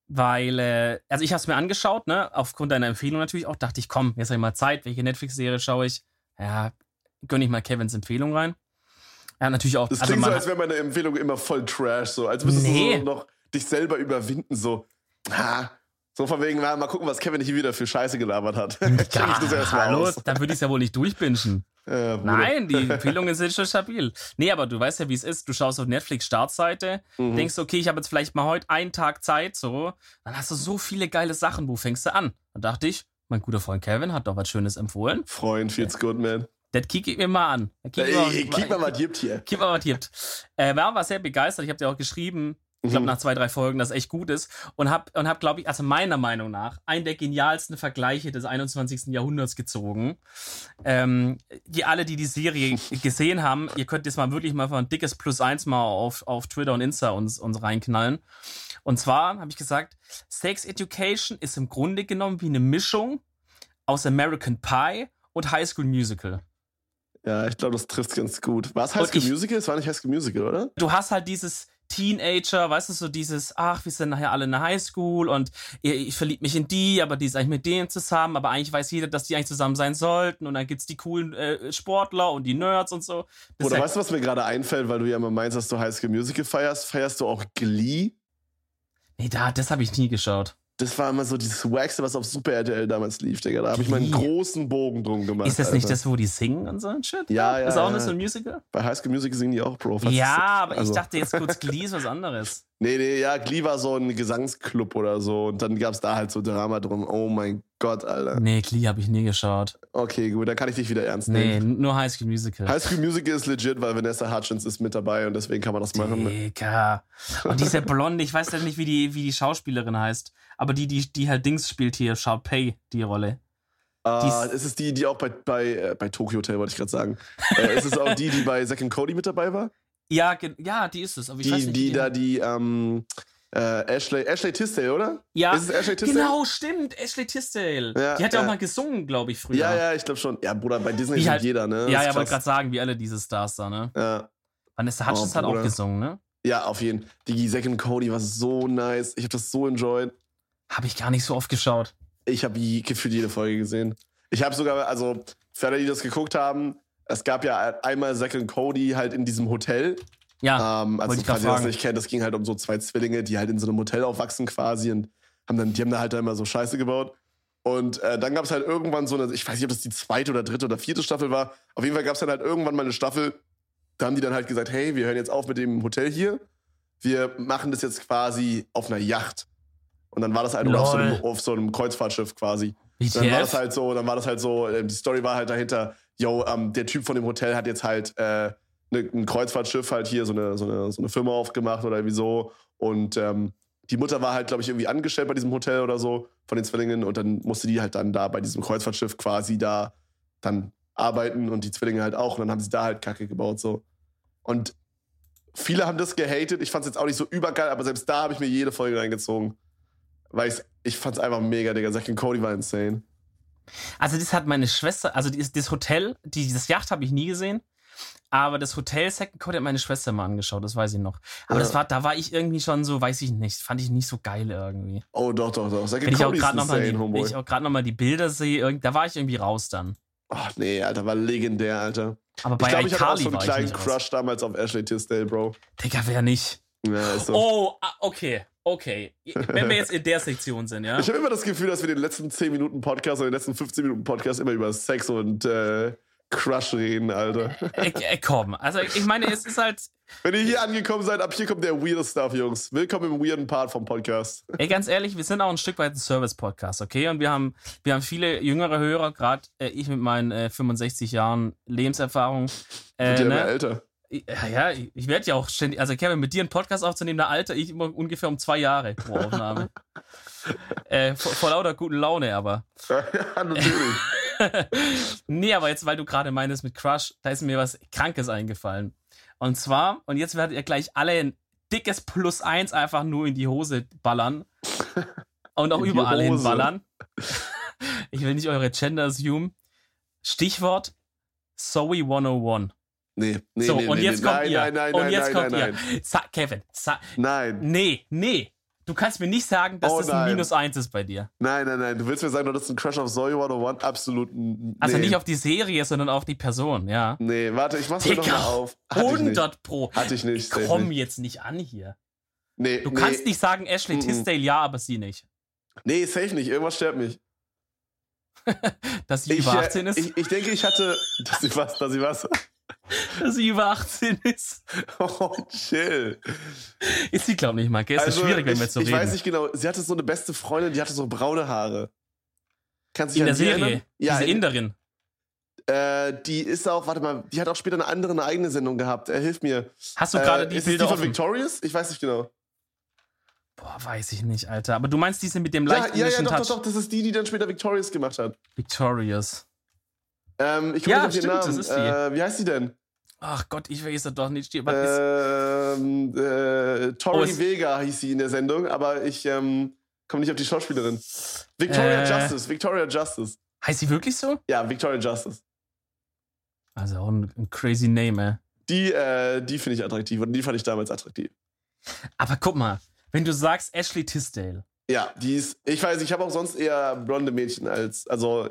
weil, äh, also ich habe es mir angeschaut, ne, aufgrund deiner Empfehlung natürlich auch, dachte ich, komm, jetzt habe ich mal Zeit, welche Netflix-Serie schaue ich? Ja, gönne ich mal Kevins Empfehlung rein. Ja, natürlich auch. Das also klingt so, als wäre meine Empfehlung immer voll Trash, so, als müsstest nee. du so noch dich selber überwinden, so. Ha, so von wegen, mal gucken, was Kevin hier wieder für Scheiße gelabert hat. Ja, ich das erstmal hallo, aus. dann würde ich es ja wohl nicht durchbingen. Ja, Nein, die Empfehlungen sind schon stabil. Nee, aber du weißt ja, wie es ist. Du schaust auf Netflix Startseite, mhm. denkst, okay, ich habe jetzt vielleicht mal heute einen Tag Zeit, so. Dann hast du so viele geile Sachen. Wo fängst du an? Dann dachte ich, mein guter Freund Kevin hat doch was Schönes empfohlen. Freund, feels good, man. Das kick ich mir mal an. Kick, mal, was gibt hier. Kick mal, was gibt. Äh, war sehr begeistert. Ich habe dir auch geschrieben, ich glaube, mhm. nach zwei, drei Folgen, das echt gut ist. Und hab, und hab glaube ich, also meiner Meinung nach, einen der genialsten Vergleiche des 21. Jahrhunderts gezogen. Ähm, die alle, die die Serie gesehen haben, ihr könnt jetzt mal wirklich mal ein dickes Plus eins mal auf, auf Twitter und Insta uns, uns reinknallen. Und zwar habe ich gesagt, Sex Education ist im Grunde genommen wie eine Mischung aus American Pie und High School Musical. Ja, ich glaube, das trifft ganz gut. War es High School ich, Musical? Es war nicht High School Musical, oder? Du hast halt dieses Teenager, weißt du, so dieses, ach, wir sind nachher alle in der Highschool und ich, verliebe mich in die, aber die ist eigentlich mit denen zusammen, aber eigentlich weiß jeder, dass die eigentlich zusammen sein sollten und dann gibt's die coolen äh, Sportler und die Nerds und so. Das Oder weißt du, was mir gerade einfällt, weil du ja immer meinst, dass du High School Musical feierst? Feierst du auch Glee? Nee, da, das habe ich nie geschaut das war immer so dieses Wackste, was auf Super RTL damals lief, Digga. Da habe ich meinen großen Bogen drum gemacht. Ist das nicht das, wo die singen und so ein Shit? Ja, ja. Ist auch ja. so ein Musical? Bei High School Musical singen die auch, Bro. ja, aber also. ich dachte jetzt kurz, Glee ist was anderes. Nee, nee, ja, Glee war so ein Gesangsclub oder so. Und dann gab es da halt so Drama drum. Oh mein Gott, Alter. Nee, Glee habe ich nie geschaut. Okay, gut, dann kann ich dich wieder ernst nehmen. Nee, nur High School Musical. High School Musical ist legit, weil Vanessa Hutchins ist mit dabei und deswegen kann man das machen. Digga. Und diese Blonde, ich weiß ja nicht, wie die, wie die Schauspielerin heißt, aber die, die, die halt Dings spielt hier, Sharpay, die Rolle. Ah, uh, ist es die, die auch bei, bei, äh, bei Tokyo Hotel, wollte ich gerade sagen. äh, ist es auch die, die bei Zack Cody mit dabei war? Ja, ja, die ist es. Die, nicht, die, die da die, ähm, Äh, Ashley, Ashley Tisdale, oder? Ja, ist es Ashley Tisdale? genau, stimmt. Ashley Tisdale. Ja, die hat ja auch mal gesungen, glaube ich, früher. Ja, ja, ich glaube schon. Ja, Bruder, bei Disney ist halt, jeder, ne? Das ja, ja, wollte gerade sagen, wie alle diese Stars da, ne? Ja. Vanessa Hutchins oh, hat auch gesungen, ne? Ja, auf jeden Fall. Die Zack und Cody war so nice. Ich habe das so enjoyed. Habe ich gar nicht so oft geschaut. Ich habe gefühlt jede Folge gesehen. Ich habe sogar, also für alle, die das geguckt haben, es gab ja einmal Zack und Cody halt in diesem Hotel. Ja. Ähm, also, ihr das nicht kennt, das ging halt um so zwei Zwillinge, die halt in so einem Hotel aufwachsen quasi und haben dann, die haben da halt immer so Scheiße gebaut. Und äh, dann gab es halt irgendwann so eine, ich weiß nicht, ob das die zweite oder dritte oder vierte Staffel war. Auf jeden Fall gab es dann halt irgendwann mal eine Staffel, da haben die dann halt gesagt, hey, wir hören jetzt auf mit dem Hotel hier. Wir machen das jetzt quasi auf einer Yacht. Und dann war das halt auf so, einem, auf so einem Kreuzfahrtschiff quasi. Wie dann war das halt so, dann war das halt so, äh, die Story war halt dahinter, yo, ähm, der Typ von dem Hotel hat jetzt halt äh, ne, ein Kreuzfahrtschiff halt hier, so eine, so eine, so eine Firma aufgemacht oder irgendwie so. Und ähm, die Mutter war halt, glaube ich, irgendwie angestellt bei diesem Hotel oder so von den Zwillingen und dann musste die halt dann da bei diesem Kreuzfahrtschiff quasi da dann arbeiten und die Zwillinge halt auch und dann haben sie da halt Kacke gebaut so. Und viele haben das gehatet. Ich fand es jetzt auch nicht so übergeil, aber selbst da habe ich mir jede Folge reingezogen. Weil ich, ich fand es einfach mega, Digga. Zack Cody war insane. Also das hat meine Schwester, also das Hotel, dieses Yacht habe ich nie gesehen. Aber das Hotel Second Code hat meine Schwester mal angeschaut, das weiß ich noch. Aber ja. das war, da war ich irgendwie schon so, weiß ich nicht, fand ich nicht so geil irgendwie. Oh, doch, doch, doch. Second wenn ich auch gerade nochmal die, wenn ich auch gerade nochmal die Bilder sehe, da war ich irgendwie raus dann. Ach nee, Alter, war legendär, Alter. Aber bei ich glaube, ich hatte auch so einen kleinen Crush raus. damals auf Ashley Tisdale, Bro. Digga, wer nicht? Ja, ist so. Oh, ah, okay. Okay, wenn wir jetzt in der Sektion sind, ja. Ich habe immer das Gefühl, dass wir den letzten 10 Minuten Podcast oder den letzten 15 Minuten Podcast immer über Sex und äh, Crush reden, Alter. Äh, äh, komm, also ich meine, es ist halt. Wenn ihr hier angekommen seid, ab hier kommt der weirde Stuff, Jungs. Willkommen im weirden Part vom Podcast. Ey, ganz ehrlich, wir sind auch ein Stück weit ein Service-Podcast, okay? Und wir haben, wir haben viele jüngere Hörer, gerade äh, ich mit meinen äh, 65 Jahren Lebenserfahrung. Äh, Wird ne? immer älter. Ja, ja, ich werde ja auch ständig, also Kevin, mit dir einen Podcast aufzunehmen, da alter ich immer ungefähr um zwei Jahre pro Aufnahme. äh, vor, vor, lauter guten Laune, aber. ja, natürlich. nee, aber jetzt, weil du gerade meinst mit Crush, da ist mir was Krankes eingefallen. Und zwar, und jetzt werdet ihr gleich alle ein dickes Plus eins einfach nur in die Hose ballern. Und auch überall hinballern. Ich will nicht eure Gender assume. Stichwort Zoe 101. Nee, nee, so, nee, und nee, jetzt nee. kommt nein, ihr. Nein, nein, und jetzt nein, kommt nein, ihr. Sa Kevin, sa nein. Nee, nee. Du kannst mir nicht sagen, dass Oh, das ein. Minus eins ist bei dir. Nein, nein, nein. Du willst mir sagen, du hast einen Crush auf Zoe 101? Absolut. Also nee. nicht auf die Serie, sondern auf die Person, ja. Nee, warte, ich mach's mir Digga, nochmal auf. Hatte ich nicht. 100 Pro. Hatte ich nicht. Ich komm nicht. jetzt nicht an hier. Nee, Du nee, kannst nicht sagen, Ashley Mhm. Tisdale ja, aber sie nicht. Nee, safe nicht. Irgendwas stört mich. Dass sie Ich, über äh, 18 ist? Ich, ich denke, ich hatte. Dass sie was, dass sie was. Dass sie über 18 ist. Oh, chill. Ist sie, glaube ich, nicht mal. Gell? Ist das schwierig, wenn ich, wir jetzt so ich reden. weiß nicht genau. Sie hatte so eine beste Freundin, die hatte so braune Haare. Kannst du in dich der an die Serie. erinnern? Ja, Diese in- Inderin. Äh, die ist auch, warte mal, die hat auch später eine andere, eine eigene Sendung gehabt. Er hilft mir. Hast du gerade äh, die ist Bilder die von offen? Victorious? Ich weiß nicht genau. Boah, weiß ich nicht, Alter. Aber du meinst diese mit dem Ja, leicht ja, ja, indischen doch, Touch? doch, doch, das ist die, die dann später Victorious gemacht hat. Victorious. Ähm, ich komme Ja, nicht auf stimmt, den Namen. das ist die. Äh, wie heißt die denn? Ach Gott, ich weiß es doch nicht. Was Ähm, äh, Tori Oh, Vega hieß sie in der Sendung, aber ich ähm, komme nicht auf die Schauspielerin. Victoria Äh. Justice, Victoria Justice. heißt sie wirklich so? Ja, Victoria Justice. Also auch ein, ein crazy Name, ey. Die, äh, die finde ich attraktiv und die fand ich damals attraktiv. Aber guck mal, wenn du sagst Ashley Tisdale. Ja, die ist, ich weiß, ich habe auch sonst eher blonde Mädchen als, also,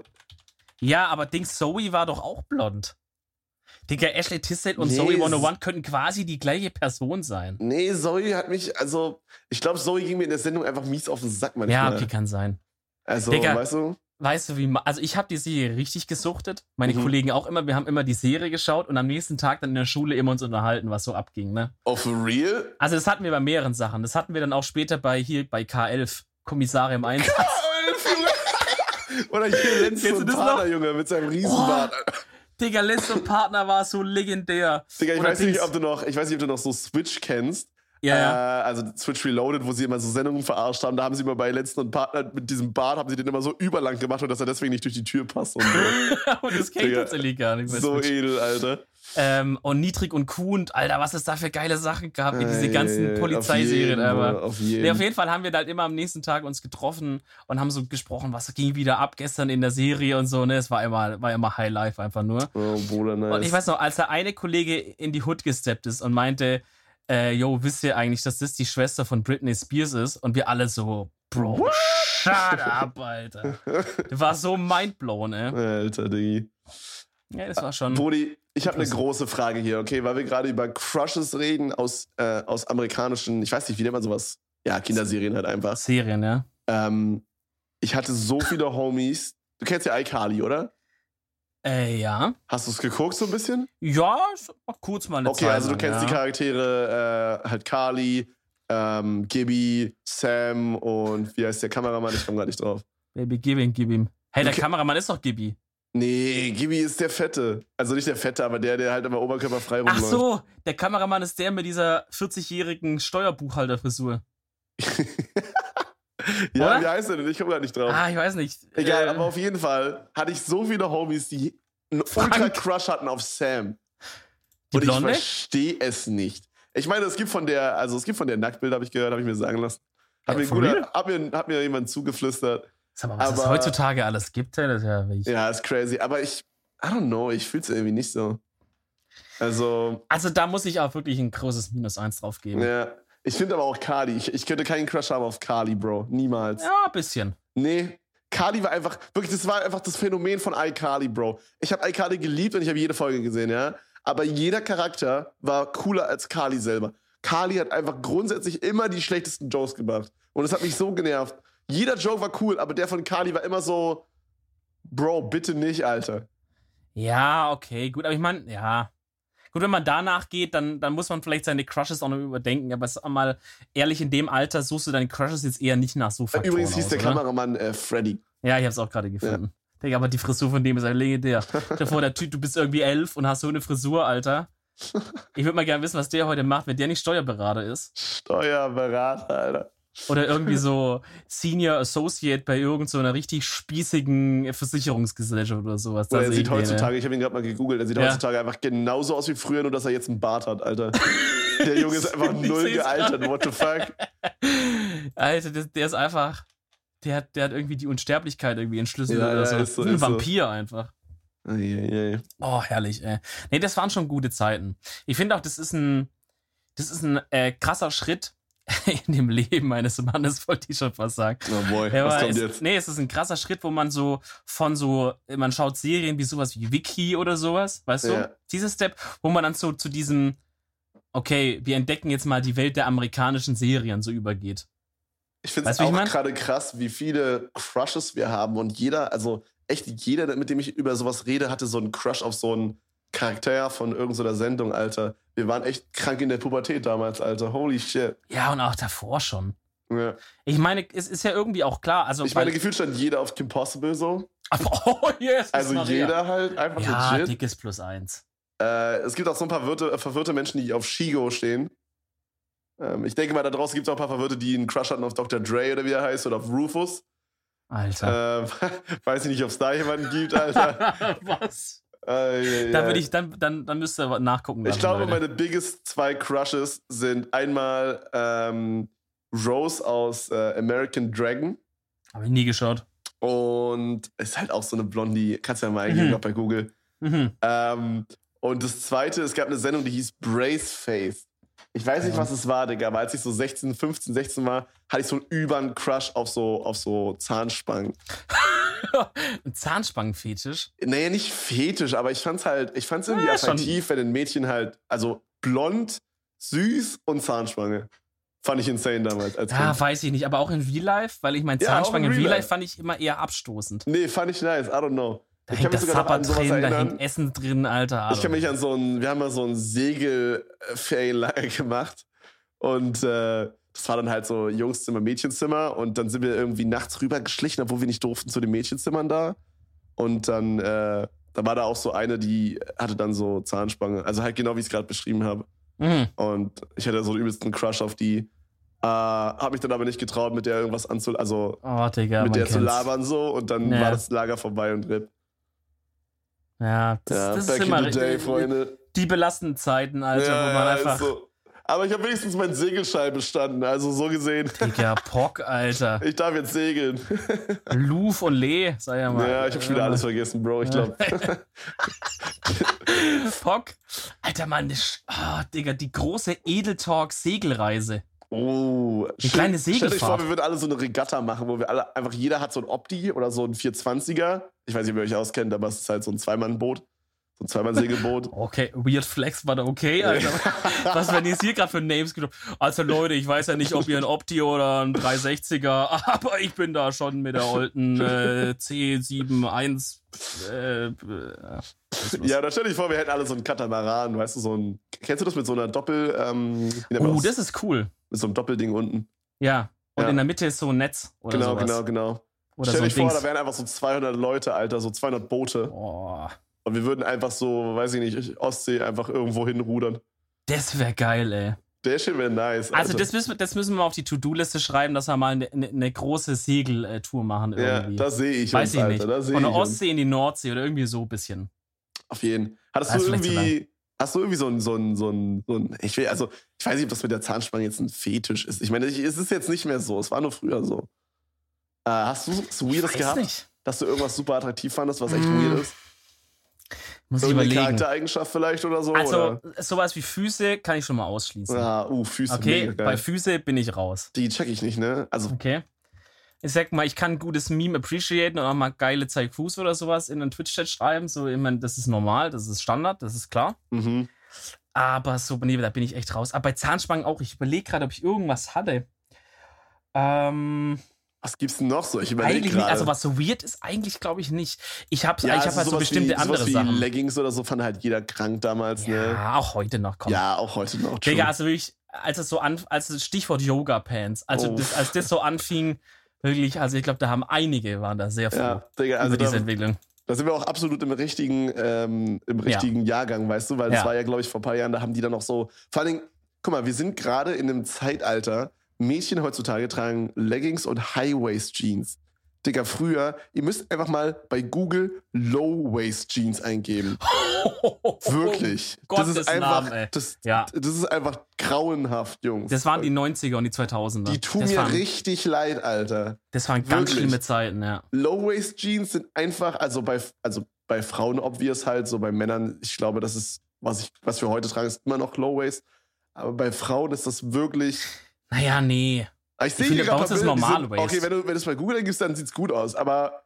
Ja, aber Dings Zoe war doch auch blond. Digga, Ashley Tisdale und Nee, Zoe es- 101 könnten quasi die gleiche Person sein. nee, Zoe hat mich, also, ich glaube, Zoe ging mir in der Sendung einfach mies auf den Sack manchmal. Ja, okay, kann sein. Also, Digga. weißt du? Weißt du, wie. Also, ich habe die Serie richtig gesuchtet. Meine Mhm. Kollegen auch immer. Wir haben immer die Serie geschaut und am nächsten Tag dann in der Schule immer uns unterhalten, was so abging, ne? Oh, for real? Also, das hatten wir bei mehreren Sachen. Das hatten wir dann auch später bei hier bei K11, Kommissare im Einsatz. Oder hier Lenz und Partner, noch? Oh. Junge, mit seinem Riesenbart. Digga, Lenz und Partner war so legendär. Digga, ich Oder weiß nicht, ob du noch, ich weiß nicht, ob du noch so Switch kennst, Ja, ja. Äh, also Switch Reloaded, wo sie immer so Sendungen verarscht haben. Da haben sie immer bei letzten und Partner mit diesem Bart, haben sie den immer so überlang gemacht und dass er deswegen nicht durch die Tür passt. Und, so. und das kennt tatsächlich gar nicht. So edel, Alter. Ähm, und Niedrig und Kuhn, Alter, was es da für geile Sachen gab in diese ganzen Polizeiserien. Aber auf jeden. Nee, auf jeden Fall haben wir da halt immer am nächsten Tag uns getroffen und haben so gesprochen, was ging wieder ab gestern in der Serie und so. Ne, es war immer, war immer High Life einfach nur. Oh, Bruder, nice. Und ich weiß noch, als der eine Kollege in die Hood gesteppt ist und meinte, äh, yo, wisst ihr eigentlich, dass das die Schwester von Britney Spears ist? Und wir alle so, Bro, What? shut up, Alter. Das war so mindblown, ey. Alter, Diggi. Ja, das war schon. Brody, ich habe eine große Frage hier, okay, weil wir gerade über Crushes reden aus, äh, aus amerikanischen, ich weiß nicht, wie nennt man sowas? Ja, Kinderserien halt einfach. Serien, ja. Ähm, ich hatte so viele Homies. Du kennst ja iCarly, oder? Äh, ja. Hast du es geguckt so ein bisschen? Ja, kurz mal eine Okay, Zeit also du kennst ja. die Charaktere, äh, halt Carly, ähm, Gibby, Sam und wie heißt der Kameramann? Ich komme gar nicht drauf. Baby, gib ihm, gib ihm. Hey, der Okay. Kameramann ist doch Gibby. Nee, Gibby ist der Fette. Also nicht der Fette, aber der, der halt immer oberkörperfrei Ach rumläuft. so, der Kameramann ist der mit dieser 40-jährigen Steuerbuchhalterfrisur. ja, Oder? wie heißt der denn? Ich komme gar nicht drauf. Ah, ich weiß nicht. Egal, Äh, aber auf jeden Fall hatte ich so viele Homies, die einen. Ultra-Crush hatten auf Sam. Die Und ich Blonde? verstehe es nicht. Ich meine, es gibt von der, also es gibt von der Nacktbild, habe ich gehört, habe ich mir sagen lassen. Hat, Ja, mir, guter, hat, mir, hat mir jemand zugeflüstert. Sag mal, was es aber- heutzutage alles gibt, das ist ja. Ja, ist crazy. Aber ich, I don't know, ich fühle es irgendwie nicht so. Also, Also da muss ich auch wirklich ein großes Minus eins drauf geben. ja. Ich finde aber auch Carly. Ich, ich könnte keinen Crush haben auf Carly, Bro. Niemals. Ja, ein bisschen. Nee. Carly war einfach, wirklich, das war einfach das Phänomen von iCarly, Bro. Ich habe iCarly geliebt und ich habe jede Folge gesehen, ja. Aber jeder Charakter war cooler als Carly selber. Carly hat einfach grundsätzlich immer die schlechtesten Jokes gemacht. Und es hat mich so genervt. Jeder Joke war cool, aber der von Carly war immer so, Bro, bitte nicht, Alter. Ja, okay, gut, aber ich meine, ja. Gut, wenn man danach geht, dann, dann muss man vielleicht seine Crushes auch noch überdenken. Aber sag mal ehrlich, in dem Alter suchst du deine Crushes jetzt eher nicht nach so Faktoren Übrigens hieß aus, der oder? Kameramann äh, Freddy. Ja, ich hab's auch gerade gefunden. Digga, aber die Frisur von dem ist ja legendär. Stell dir vor, der Typ, du bist irgendwie elf und hast so eine Frisur, Alter. Ich würde mal gerne wissen, was der heute macht, wenn der nicht Steuerberater ist. Steuerberater, Alter. Oder irgendwie so Senior Associate bei irgendeiner so einer richtig spießigen Versicherungsgesellschaft oder sowas. Oder er sieht den, heutzutage, ich habe ihn gerade mal gegoogelt, er sieht Ja. heutzutage einfach genauso aus wie früher, nur dass er jetzt einen Bart hat, Alter. Der Junge ist einfach null gealtert, what the fuck? Alter, der, der ist einfach. Der hat, der hat irgendwie die Unsterblichkeit irgendwie entschlüsselt Ja, oder ja, so. ist so, ein ist so. Vampir einfach. Eieiei. Oh, herrlich, ey. Nee, das waren schon gute Zeiten. Ich finde auch, das ist ein, das ist ein äh, krasser Schritt in dem Leben eines Mannes, wollte ich schon fast sagen. Oh boy, Ja, was kommt es, jetzt? Nee, es ist ein krasser Schritt, wo man so von so, man schaut Serien wie sowas wie Wiki oder sowas, weißt du? Ja. Dieser Step, wo man dann so zu diesem, okay, wir entdecken jetzt mal die Welt der amerikanischen Serien so übergeht. Ich finde es du, wie ich auch mein? gerade krass, wie viele Crushes wir haben und jeder, also echt jeder, mit dem ich über sowas rede, hatte so einen Crush auf so einen Charakter von irgendeiner Sendung, Alter. Wir waren echt krank in der Pubertät damals, Alter. Holy shit. Ja, und auch davor schon. Ja. Ich meine, es ist ja irgendwie auch klar, also. Ich meine, gefühlt stand jeder auf Kim Possible so. Aber, oh, yes, Also Maria. jeder halt, einfach Ja, legit. dickes Plus eins. Äh, es gibt auch so ein paar Wirte, äh, verwirrte Menschen, die auf Shigo stehen. Ähm, ich denke mal, da draußen gibt es auch ein paar Verwirrte, die einen Crush hatten auf Dr. Dre oder wie er heißt oder auf Rufus. Alter. Ähm, weiß ich nicht, ob es da jemanden gibt, Alter. Was? Äh, Da würde ich, dann, dann, dann müsst ihr nachgucken. Ich glaube, Leute. meine biggest zwei Crushes sind einmal ähm, Rose aus äh, American Dragon Habe ich nie geschaut. und ist halt auch so eine Blondie. Kannst du ja mal eingeben, Mhm. bei Google. Mhm. Ähm, und das zweite, es gab eine Sendung, die hieß Brace Face. Ich weiß nicht, Ja. was es war, Digga, aber als ich so 16, 15, 16 war, hatte ich so einen übern Crush auf so, auf so Zahnspangen. Ein Zahnspangenfetisch. Naja, nicht fetisch, aber ich fand's halt, ich fand's irgendwie Ja, schon. attraktiv, wenn ein Mädchen halt, also blond, süß und Zahnspange. Fand ich insane damals als Ja, Kind. weiß ich nicht, aber auch in Real Life, weil ich mein Ja, auch in Zahnspangen in Real Life. fand ich immer eher abstoßend. Nee, fand ich nice, I don't know. Da Ich hängt das sowas drin, da hängt Essen drin, Alter. Ich kann mich an so ein, wir haben mal so ein Segelferienlager gemacht und äh, das war dann halt so Jungszimmer, Mädchenzimmer und dann sind wir irgendwie nachts rübergeschlichen, obwohl wir nicht durften zu den Mädchenzimmern da und dann, äh, da war da auch so eine, die hatte dann so Zahnspange, also halt genau wie ich es gerade beschrieben habe. Mhm. Und ich hatte so einen übelsten Crush auf die. Äh, habe mich dann aber nicht getraut, mit der irgendwas anzu, also oh, Digga, mit der kennt's. zu labern so und dann ja. war das Lager vorbei und RIP. Ja, das, ja, das ist immer day, Freunde. die belastenden Zeiten, Alter, ja, wo man einfach. So. Aber ich habe wenigstens meinen Segelschein bestanden, also so gesehen. Digga, Pock, Alter. Ich darf jetzt segeln. Luf und Lee, sag ja mal. Ja, ich habe schon wieder alles vergessen, Bro, ich glaube. Pock. Alter, Mann, oh, Digga, die große Edeltalk-Segelreise. Oh, eine kleine Segelfahrt. Stell euch vor, wir würden alle so eine Regatta machen, wo wir alle einfach, jeder hat so ein Opti oder so ein 420er. Ich weiß nicht, ob ihr euch auskennt, aber es ist halt so ein Zweimann-Boot. So ein Zweimann-Segelboot. Okay, Weird Flex war da okay, Alter. Was werden jetzt hier gerade für Names genommen? Also Leute, ich weiß ja nicht, ob ihr ein Opti oder ein 360er, aber ich bin da schon mit der alten äh, C71. Äh, äh, ja, da stell dich vor, wir hätten alle so einen Katamaran, weißt du, so ein. Kennst du das mit so einer Doppel. Ähm, oh, das ist cool. Mit so einem Doppelding unten. Ja. Und ja. in der Mitte ist so ein Netz. Oder genau, sowas. genau, genau. Oder Stell so dich vor, da wären einfach so 200 Leute, Alter, so 200 Boote. Boah. Und wir würden einfach so, weiß ich nicht, Ostsee einfach irgendwo hinrudern. Das wäre geil, ey. Der Shit wäre nice. Also Alter. Also das müssen, das müssen wir auf die To-Do-Liste schreiben, dass wir mal eine, eine, eine große Segeltour machen irgendwie. Ja, das sehe ich Weiß uns, ich nicht. Alter, Von der Ostsee uns. in die Nordsee oder irgendwie so ein bisschen. Auf jeden. Hattest du irgendwie, hast du irgendwie so ein, so ein, so ein, so ein, ich will, also, ich weiß nicht, ob das mit der Zahnspange jetzt ein Fetisch ist. Ich meine, es ist jetzt nicht mehr so. Es war nur früher so. Äh, hast du so Weirdes gehabt? Nicht. Dass du irgendwas super attraktiv fandest, was echt mm. weird ist? Muss ich überlegen. Charaktereigenschaft vielleicht oder so? Also, oder? sowas wie Füße kann ich schon mal ausschließen. Ja, uh, Füße. Okay, bei Füße bin ich raus. Die check ich nicht, ne? Also. Okay. Ich sag mal, ich kann ein gutes Meme appreciaten und auch mal geile Zeig Fuß oder sowas in einen Twitch-Chat schreiben. So, ich meine, das ist normal, das ist Standard, das ist klar. Mhm. Aber so, nee, da bin ich echt raus. Aber bei Zahnspangen auch. Ich überlege gerade, ob ich irgendwas hatte. Ähm. Was gibt's denn noch so? Ich überlege gerade. Also was so weird ist, eigentlich glaube ich nicht. Ich habe ja, ich hab halt so bestimmte wie, andere wie Sachen. Leggings oder so fand halt jeder krank damals. Ja, ne? auch heute noch. Komm. Ja, auch heute noch. Digga, also wirklich, als es so an, als das Stichwort Yoga Pants, also oh. das, als das so anfing, wirklich, also ich glaube, da haben einige waren da sehr froh ja, Digga, also über diese da, Entwicklung. Da sind wir auch absolut im richtigen, ähm, im richtigen ja. Jahrgang, weißt du, weil das war ja, glaube ich, vor ein paar Jahren, da haben die dann noch so, vor allen Dingen, guck mal, wir sind gerade in einem Zeitalter, Mädchen heutzutage tragen Leggings und High-Waist-Jeans. Digga, früher, ihr müsst einfach mal bei Google Low-Waist-Jeans eingeben. Wirklich. Oh, das ist einfach, Namen, das, ja. das ist einfach grauenhaft, Jungs. Das waren die 90er und die 2000er. Die tun das mir waren, richtig leid, Alter. Das waren ganz Wirklich. schlimme Zeiten, ja. Low-Waist-Jeans sind einfach, also bei, also bei Frauen obvious halt, so bei Männern, ich glaube, das ist, was, ich, was wir heute tragen, ist immer noch Low-Waist. Aber bei Frauen ist das wirklich naja, nee. Ich, ich finde, bei uns ist normal sind, Okay, wenn du, wenn du es bei Google gibst, dann sieht es gut aus. Aber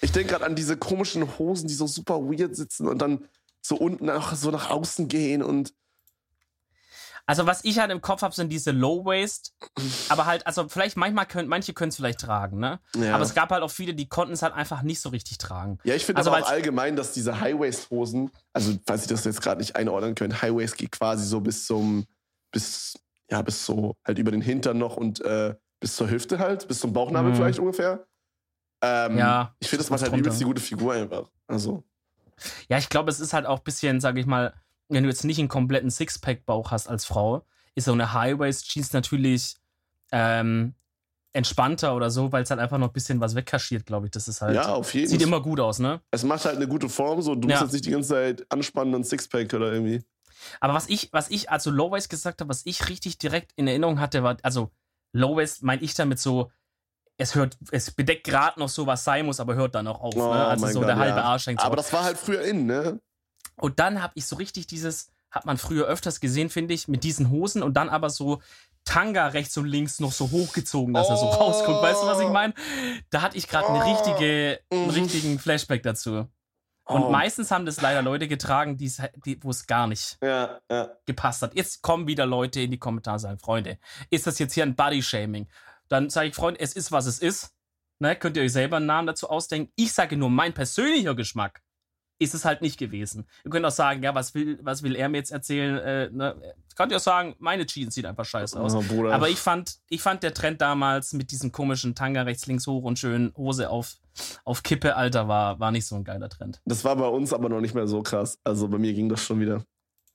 ich denke gerade an diese komischen Hosen, die so super weird sitzen und dann so unten nach, so nach außen gehen und. Also was ich halt im Kopf habe, sind diese Low Waist, aber halt, also vielleicht manchmal können, manche können es vielleicht tragen, ne? Ja. Aber es gab halt auch viele, die konnten es halt einfach nicht so richtig tragen. Ja, ich finde also aber auch allgemein, dass diese High Waist Hosen, also falls ihr das jetzt gerade nicht einordnen könnt, High Waist geht quasi so bis zum, bis ja, bis so halt über den Hintern noch und äh, bis zur Hüfte halt, bis zum Bauchnabel mhm. vielleicht ungefähr. Ähm, ja. Ich finde, das macht halt übelst die gute Figur einfach. Also. Ja, ich glaube, es ist halt auch ein bisschen, sag ich mal, wenn du jetzt nicht einen kompletten Sixpack-Bauch hast als Frau, ist so eine High-Waist-Jeans natürlich ähm, entspannter oder so, weil es halt einfach noch ein bisschen was wegkaschiert, glaube ich. Das ist halt. Ja, auf jeden Fall. Sieht immer gut aus, ne? Es macht halt eine gute Form, so. Du ja. musst jetzt nicht die ganze Zeit anspannen und Sixpack oder irgendwie. Aber was ich, was ich, also Low-Waist gesagt habe, was ich richtig direkt in Erinnerung hatte, war, also Low-Waist meine ich damit so, es hört, es bedeckt gerade noch so, was sein muss, aber hört dann auch auf. Ne? Oh, ne? Also so Gott, der halbe ja. Arsch hängt so Aber das war halt früher in, ne? Und dann habe ich so richtig dieses, hat man früher öfters gesehen, finde ich, mit diesen Hosen und dann aber so Tanga rechts und links noch so hochgezogen, dass oh. er so oh. rausguckt. Weißt du, was ich meine? Da hatte ich gerade eine richtige, einen mhm. richtigen Flashback dazu. Und oh. meistens haben das leider Leute getragen, die, wo es gar nicht ja, ja. gepasst hat. Jetzt kommen wieder Leute in die Kommentare und sagen, Freunde, ist das jetzt hier ein Body-Shaming? Dann sage ich, Freunde, es ist, was es ist. Ne, könnt ihr euch selber einen Namen dazu ausdenken. Ich sage nur, mein persönlicher Geschmack ist es halt nicht gewesen. Ihr könnt auch sagen, ja, was will, was will er mir jetzt erzählen? Äh, ne? Könnt ihr auch sagen, meine Jeans sieht einfach scheiße aus. Oh, Aber ich fand, ich fand der Trend damals mit diesem komischen Tanga rechts, links hoch und schön Hose auf, auf Kippe, Alter, war, war nicht so ein geiler Trend. Das war bei uns aber noch nicht mehr so krass. Also bei mir ging das schon wieder.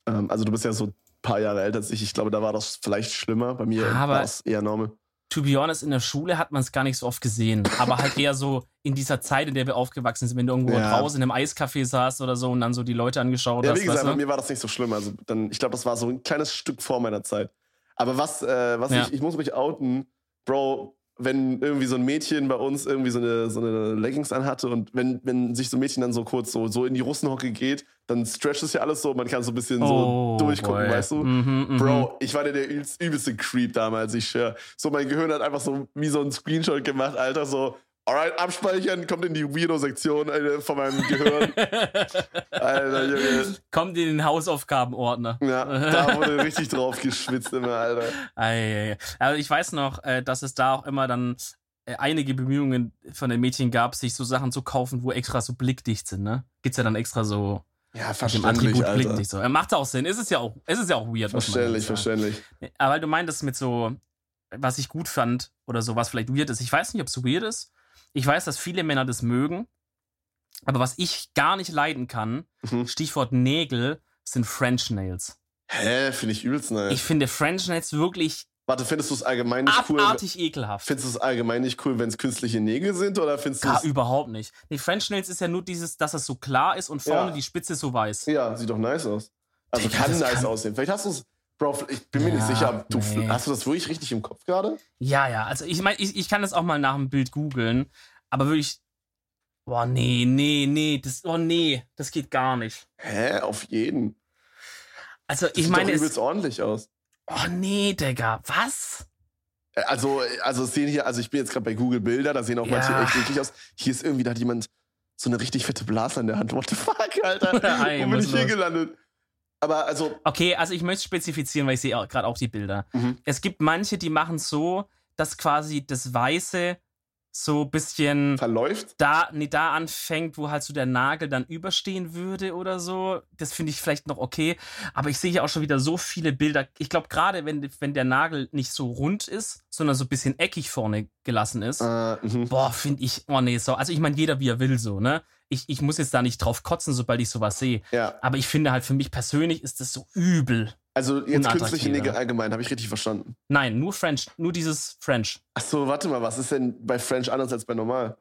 Ähm, also du bist ja so ein paar Jahre älter als ich. Ich glaube, da war das vielleicht schlimmer. Bei mir war es eher normal. To be honest, in der Schule hat man es gar nicht so oft gesehen. Aber halt eher so in dieser Zeit, in der wir aufgewachsen sind, wenn du irgendwo ja. draußen in einem Eiscafé saßt oder so und dann so die Leute angeschaut ja, hast. Ja, wie gesagt, bei mir war das nicht so schlimm. Also dann, ich glaube, das war so ein kleines Stück vor meiner Zeit. Aber was, äh, was ja. ich, ich muss mich outen, Bro, wenn irgendwie so ein Mädchen bei uns irgendwie so eine, so eine Leggings anhatte und wenn, wenn sich so ein Mädchen dann so kurz so, so in die Russenhocke geht, dann stretcht es ja alles so, man kann so ein bisschen oh, so durchgucken, boy. weißt du? Mhm. Bro, ich war der, der übelste Creep damals, ich schwör. So, mein Gehirn hat einfach so wie so ein Screenshot gemacht, Alter, so, Alright, abspeichern, kommt in die Weirdo-Sektion von meinem Gehirn. Alter, Junge. Kommt in den Hausaufgabenordner. Ja, da wurde richtig drauf geschwitzt immer, Alter. Also ich weiß noch, äh, dass es da auch immer dann äh, einige Bemühungen von den Mädchen gab, sich so Sachen zu kaufen, wo extra so blickdicht sind, ne? Gibt's ja dann extra so ja, verständlich, Alter. blickdicht so. Macht auch Sinn. Es ist ja auch, es ist ja auch weird. Verständlich, verständlich. Aber weil du meintest mit so, was ich gut fand oder so, was vielleicht weird ist. Ich weiß nicht, ob es weird ist, ich weiß, dass viele Männer das mögen, aber was ich gar nicht leiden kann, mhm. Stichwort Nägel, sind French Nails. Hä, finde ich übelst nice. Ich finde French Nails wirklich Warte, findest du es allgemein nicht abartig cool? Abartig ekelhaft. Findest du es allgemein nicht cool, wenn es künstliche Nägel sind oder findest du Gar überhaupt nicht. Nee, French Nails ist ja nur dieses, dass es so klar ist und vorne ja. die Spitze so weiß. Ja, sieht doch nice aus. Also Digga, kann nice kann... aussehen. Vielleicht hast du es Bro, ich bin mir ja, nicht sicher. Du, nee. Hast du das wirklich richtig im Kopf gerade? Ja, ja. Also ich meine, ich, ich kann das auch mal nach dem Bild googeln. Aber wirklich, boah, nee, nee, nee, das, oh nee, das geht gar nicht. Hä? Auf jeden. Also, das ich sieht meine. Doch übelst ordentlich aus. Oh nee, Digga, was? Äh, also, also sehen hier, also ich bin jetzt gerade bei Google Bilder, da sehen auch manche ja. echt eklig aus. Hier ist irgendwie, da hat jemand so eine richtig fette Blase in der Hand. What the fuck, Alter? Wo bin ich hier gelandet? Aber also. Okay, also ich möchte spezifizieren, weil ich sehe gerade auch die Bilder. Mhm. Es gibt manche, die machen so, dass quasi das Weiße so ein bisschen verläuft. Da, nee, da anfängt, wo halt so der Nagel dann überstehen würde oder so. Das finde ich vielleicht noch okay. Aber ich sehe ja auch schon wieder so viele Bilder. Ich glaube, gerade wenn, wenn der Nagel nicht so rund ist, sondern so ein bisschen eckig vorne gelassen ist, äh, mhm. boah, finde ich, oh nee, so. Also ich meine, jeder wie er will so, ne? Ich, ich muss jetzt da nicht drauf kotzen, sobald ich sowas sehe. Ja. Aber ich finde halt für mich persönlich ist das so übel. Also jetzt künstliche Nägel allgemein, habe ich richtig verstanden. Nein, nur French, nur dieses French. Ach so, warte mal, was ist denn bei French anders als bei normal?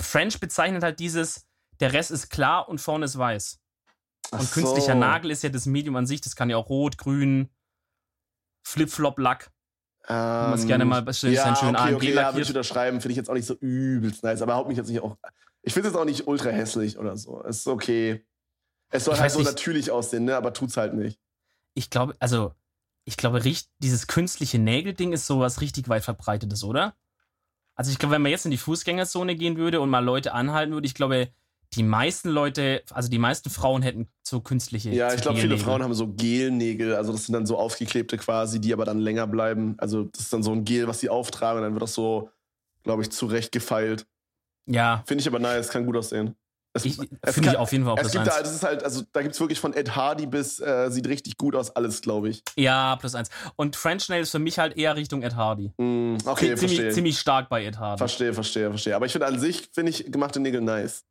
French bezeichnet halt dieses, der Rest ist klar und vorne ist weiß. Ach und künstlicher so. Nagel ist ja das Medium an sich, das kann ja auch rot, grün, Flip-Flop-Lack. Ähm, man es gerne mal ja, schön okay, AMG okay, ja, würde ich unterschreiben, finde ich jetzt auch nicht so übelst nice, aber haut mich jetzt nicht auch. Ich finde es jetzt auch nicht ultra hässlich oder so. Es ist okay. Es soll Ich halt so nicht. natürlich aussehen, ne? aber tut's halt nicht. Ich glaube, also, ich glaube, dieses künstliche Nägelding ist sowas richtig weit verbreitetes, oder? Also ich glaube, wenn man jetzt in die Fußgängerzone gehen würde und mal Leute anhalten würde, ich glaube, die meisten Leute, also die meisten Frauen hätten so künstliche Ja, ich glaube, viele. Frauen haben so Gelnägel, also das sind dann so aufgeklebte quasi, die aber dann länger bleiben. Also das ist dann so ein Gel, was sie auftragen und dann wird das so, glaube ich, zurecht gefeilt. Ja, Finde ich aber nice, kann gut aussehen. Finde ich auf jeden Fall auch es gibt da, eins. das ist halt, also da gibt es wirklich von Ed Hardy bis, äh, sieht richtig gut aus, alles, glaube ich. Ja, plus eins. Und French Nail ist für mich halt eher Richtung Ed Hardy. Mm, okay, ziemlich, verstehe. ziemlich stark bei Ed Hardy. Verstehe, verstehe, verstehe. Aber ich finde an sich, finde ich gemachte Nägel nice.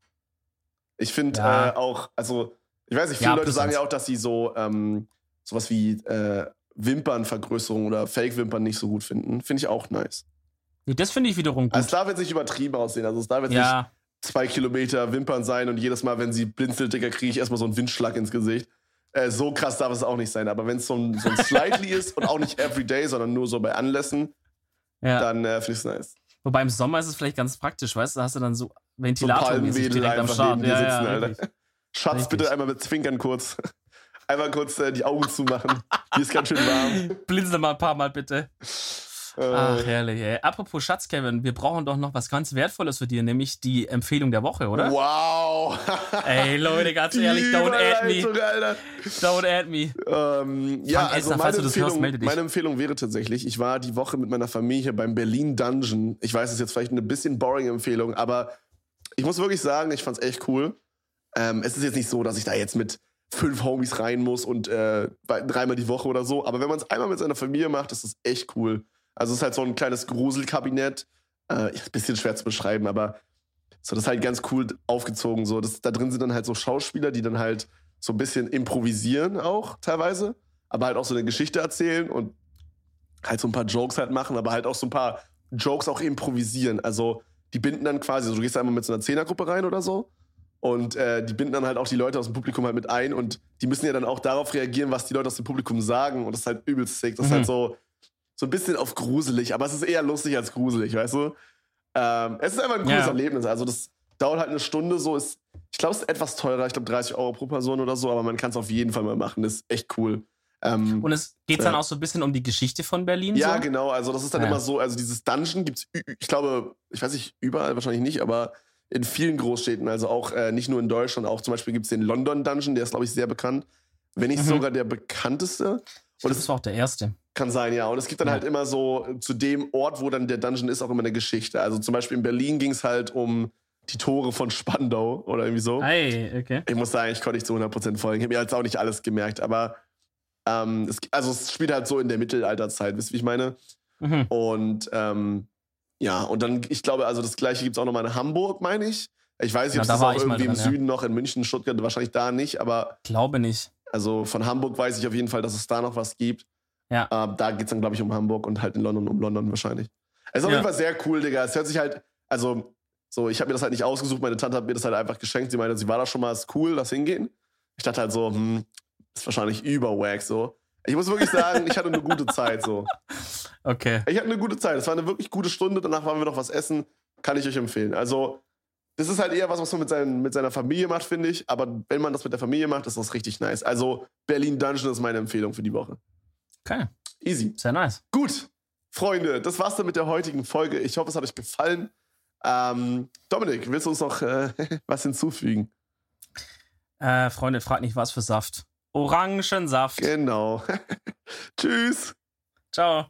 Ich finde Ja. äh, auch, also, ich weiß nicht, viele Ja, Leute sagen eins. ja auch, dass sie so ähm, sowas wie äh, Wimpernvergrößerung oder Fake-Wimpern nicht so gut finden. Finde ich auch nice. Das finde ich wiederum gut. Also es darf jetzt nicht übertrieben aussehen. Also es darf jetzt nicht ja, zwei Kilometer Wimpern sein und jedes Mal, wenn sie blinzelt, Digga, kriege ich erstmal so einen Windschlag ins Gesicht. Äh, so krass darf es auch nicht sein. Aber wenn es so ein, so ein Slightly ist und auch nicht everyday, sondern nur so bei Anlässen, ja. dann äh, finde ich es nice. Wobei im Sommer ist es vielleicht ganz praktisch, weißt du? Da hast du dann so So Ventilator Palmwedel direkt am Start. Ja, sitzen, ja, Alter. richtig. Schatz, Richtig. bitte einmal mit Zwinkern kurz. Einmal kurz äh, die Augen zumachen. Hier ist ganz schön warm. Blinzel mal ein paar Mal bitte. Äh, Ach, herrlich, ey. Apropos Schatz, Kevin, wir brauchen doch noch was ganz Wertvolles für dir, nämlich die Empfehlung der Woche, oder? Wow. Ey, Leute, ganz Die ehrlich, don't add me. Alter. Don't add me. Ähm, ja, Frank also Elstner, meine das hörst, Empfehlung, melde dich. meine Empfehlung wäre tatsächlich, ich war die Woche mit meiner Familie beim Berlin Dungeon. Ich weiß, es ist jetzt vielleicht eine bisschen boring Empfehlung, aber ich muss wirklich sagen, ich fand's echt cool. Ähm, es ist jetzt nicht so, dass ich da jetzt mit fünf Homies rein muss und äh, dreimal die Woche oder so. Aber wenn man es einmal mit seiner Familie macht, ist das echt cool. Also es ist halt so ein kleines Gruselkabinett. Äh, ist ein bisschen schwer zu beschreiben, aber so das ist halt ganz cool aufgezogen. So, das, da drin sind dann halt so Schauspieler, die dann halt so ein bisschen improvisieren auch teilweise. aber halt auch so eine Geschichte erzählen und halt so ein paar Jokes halt machen, aber halt auch so ein paar Jokes auch improvisieren. Also die binden dann quasi, also du gehst einmal mit so einer Zehnergruppe rein oder so und äh, die binden dann halt auch die Leute aus dem Publikum halt mit ein und die müssen ja dann auch darauf reagieren, was die Leute aus dem Publikum sagen und das ist halt übelst sick. Das mhm. ist halt mhm. so, so ein bisschen auf gruselig, aber es ist eher lustig als gruselig, weißt du? Ähm, es ist einfach ein cooles ja. Erlebnis. Also das dauert halt eine Stunde so, ist, ich glaube, es ist etwas teurer, ich glaube 30 Euro pro Person oder so, aber man kann es auf jeden Fall mal machen. Das ist echt cool. Ähm, und es geht dann äh, auch so ein bisschen um die Geschichte von Berlin? Ja, so? genau. Also das ist dann ja. immer so, also dieses Dungeon gibt es, ich glaube, ich weiß nicht, überall wahrscheinlich nicht, aber in vielen Großstädten, also auch äh, nicht nur in Deutschland, auch zum Beispiel gibt es den London Dungeon, der ist, glaube ich, sehr bekannt. Wenn nicht mhm. sogar der bekannteste. Und das war auch der erste. Kann sein, ja. Und es gibt dann ja. halt immer so zu dem Ort, wo dann der Dungeon ist, auch immer eine Geschichte. Also zum Beispiel in Berlin ging es halt um die Tore von Spandau oder irgendwie so. Hey, okay. Ich muss sagen, ich konnte nicht zu 100% folgen. Ich habe mir jetzt auch nicht alles gemerkt, aber ähm, es, also es spielt halt so in der Mittelalterzeit, wisst ihr, wie ich meine? Mhm. Und ähm, ja, und dann, ich glaube, also das gleiche gibt es auch nochmal in Hamburg, meine ich. Ich weiß nicht, ob es das auch irgendwie dran, im Süden noch, in München, Stuttgart, wahrscheinlich da nicht, aber. Glaube nicht. Also von Hamburg weiß ich auf jeden Fall, dass es da noch was gibt. Ja. Äh, da geht es dann, glaube ich, um Hamburg und halt in London um London wahrscheinlich. Es ist auf ja. jeden Fall sehr cool, Digga. Es hört sich halt, also, so, ich habe mir das halt nicht ausgesucht. Meine Tante hat mir das halt einfach geschenkt. Sie meinte, sie war da schon mal, ist cool, lass hingehen. Ich dachte halt so, hm, ist wahrscheinlich überwack so. Ich muss wirklich sagen, ich hatte eine gute Zeit so. Okay. Ich hatte eine gute Zeit. Es war eine wirklich gute Stunde. Danach waren wir noch was essen. Kann ich euch empfehlen. Also, das ist halt eher was, was man mit, seinen, mit seiner Familie macht, finde ich. Aber wenn man das mit der Familie macht, ist das richtig nice. Also, Berlin Dungeon ist meine Empfehlung für die Woche. Okay. Easy. Sehr nice. Gut. Freunde, das war's dann mit der heutigen Folge. Ich hoffe, es hat euch gefallen. Ähm, Dominik, willst du uns noch äh, was hinzufügen? Äh, Freunde, fragt nicht, was für Saft. Orangensaft. Genau. Tschüss. Ciao.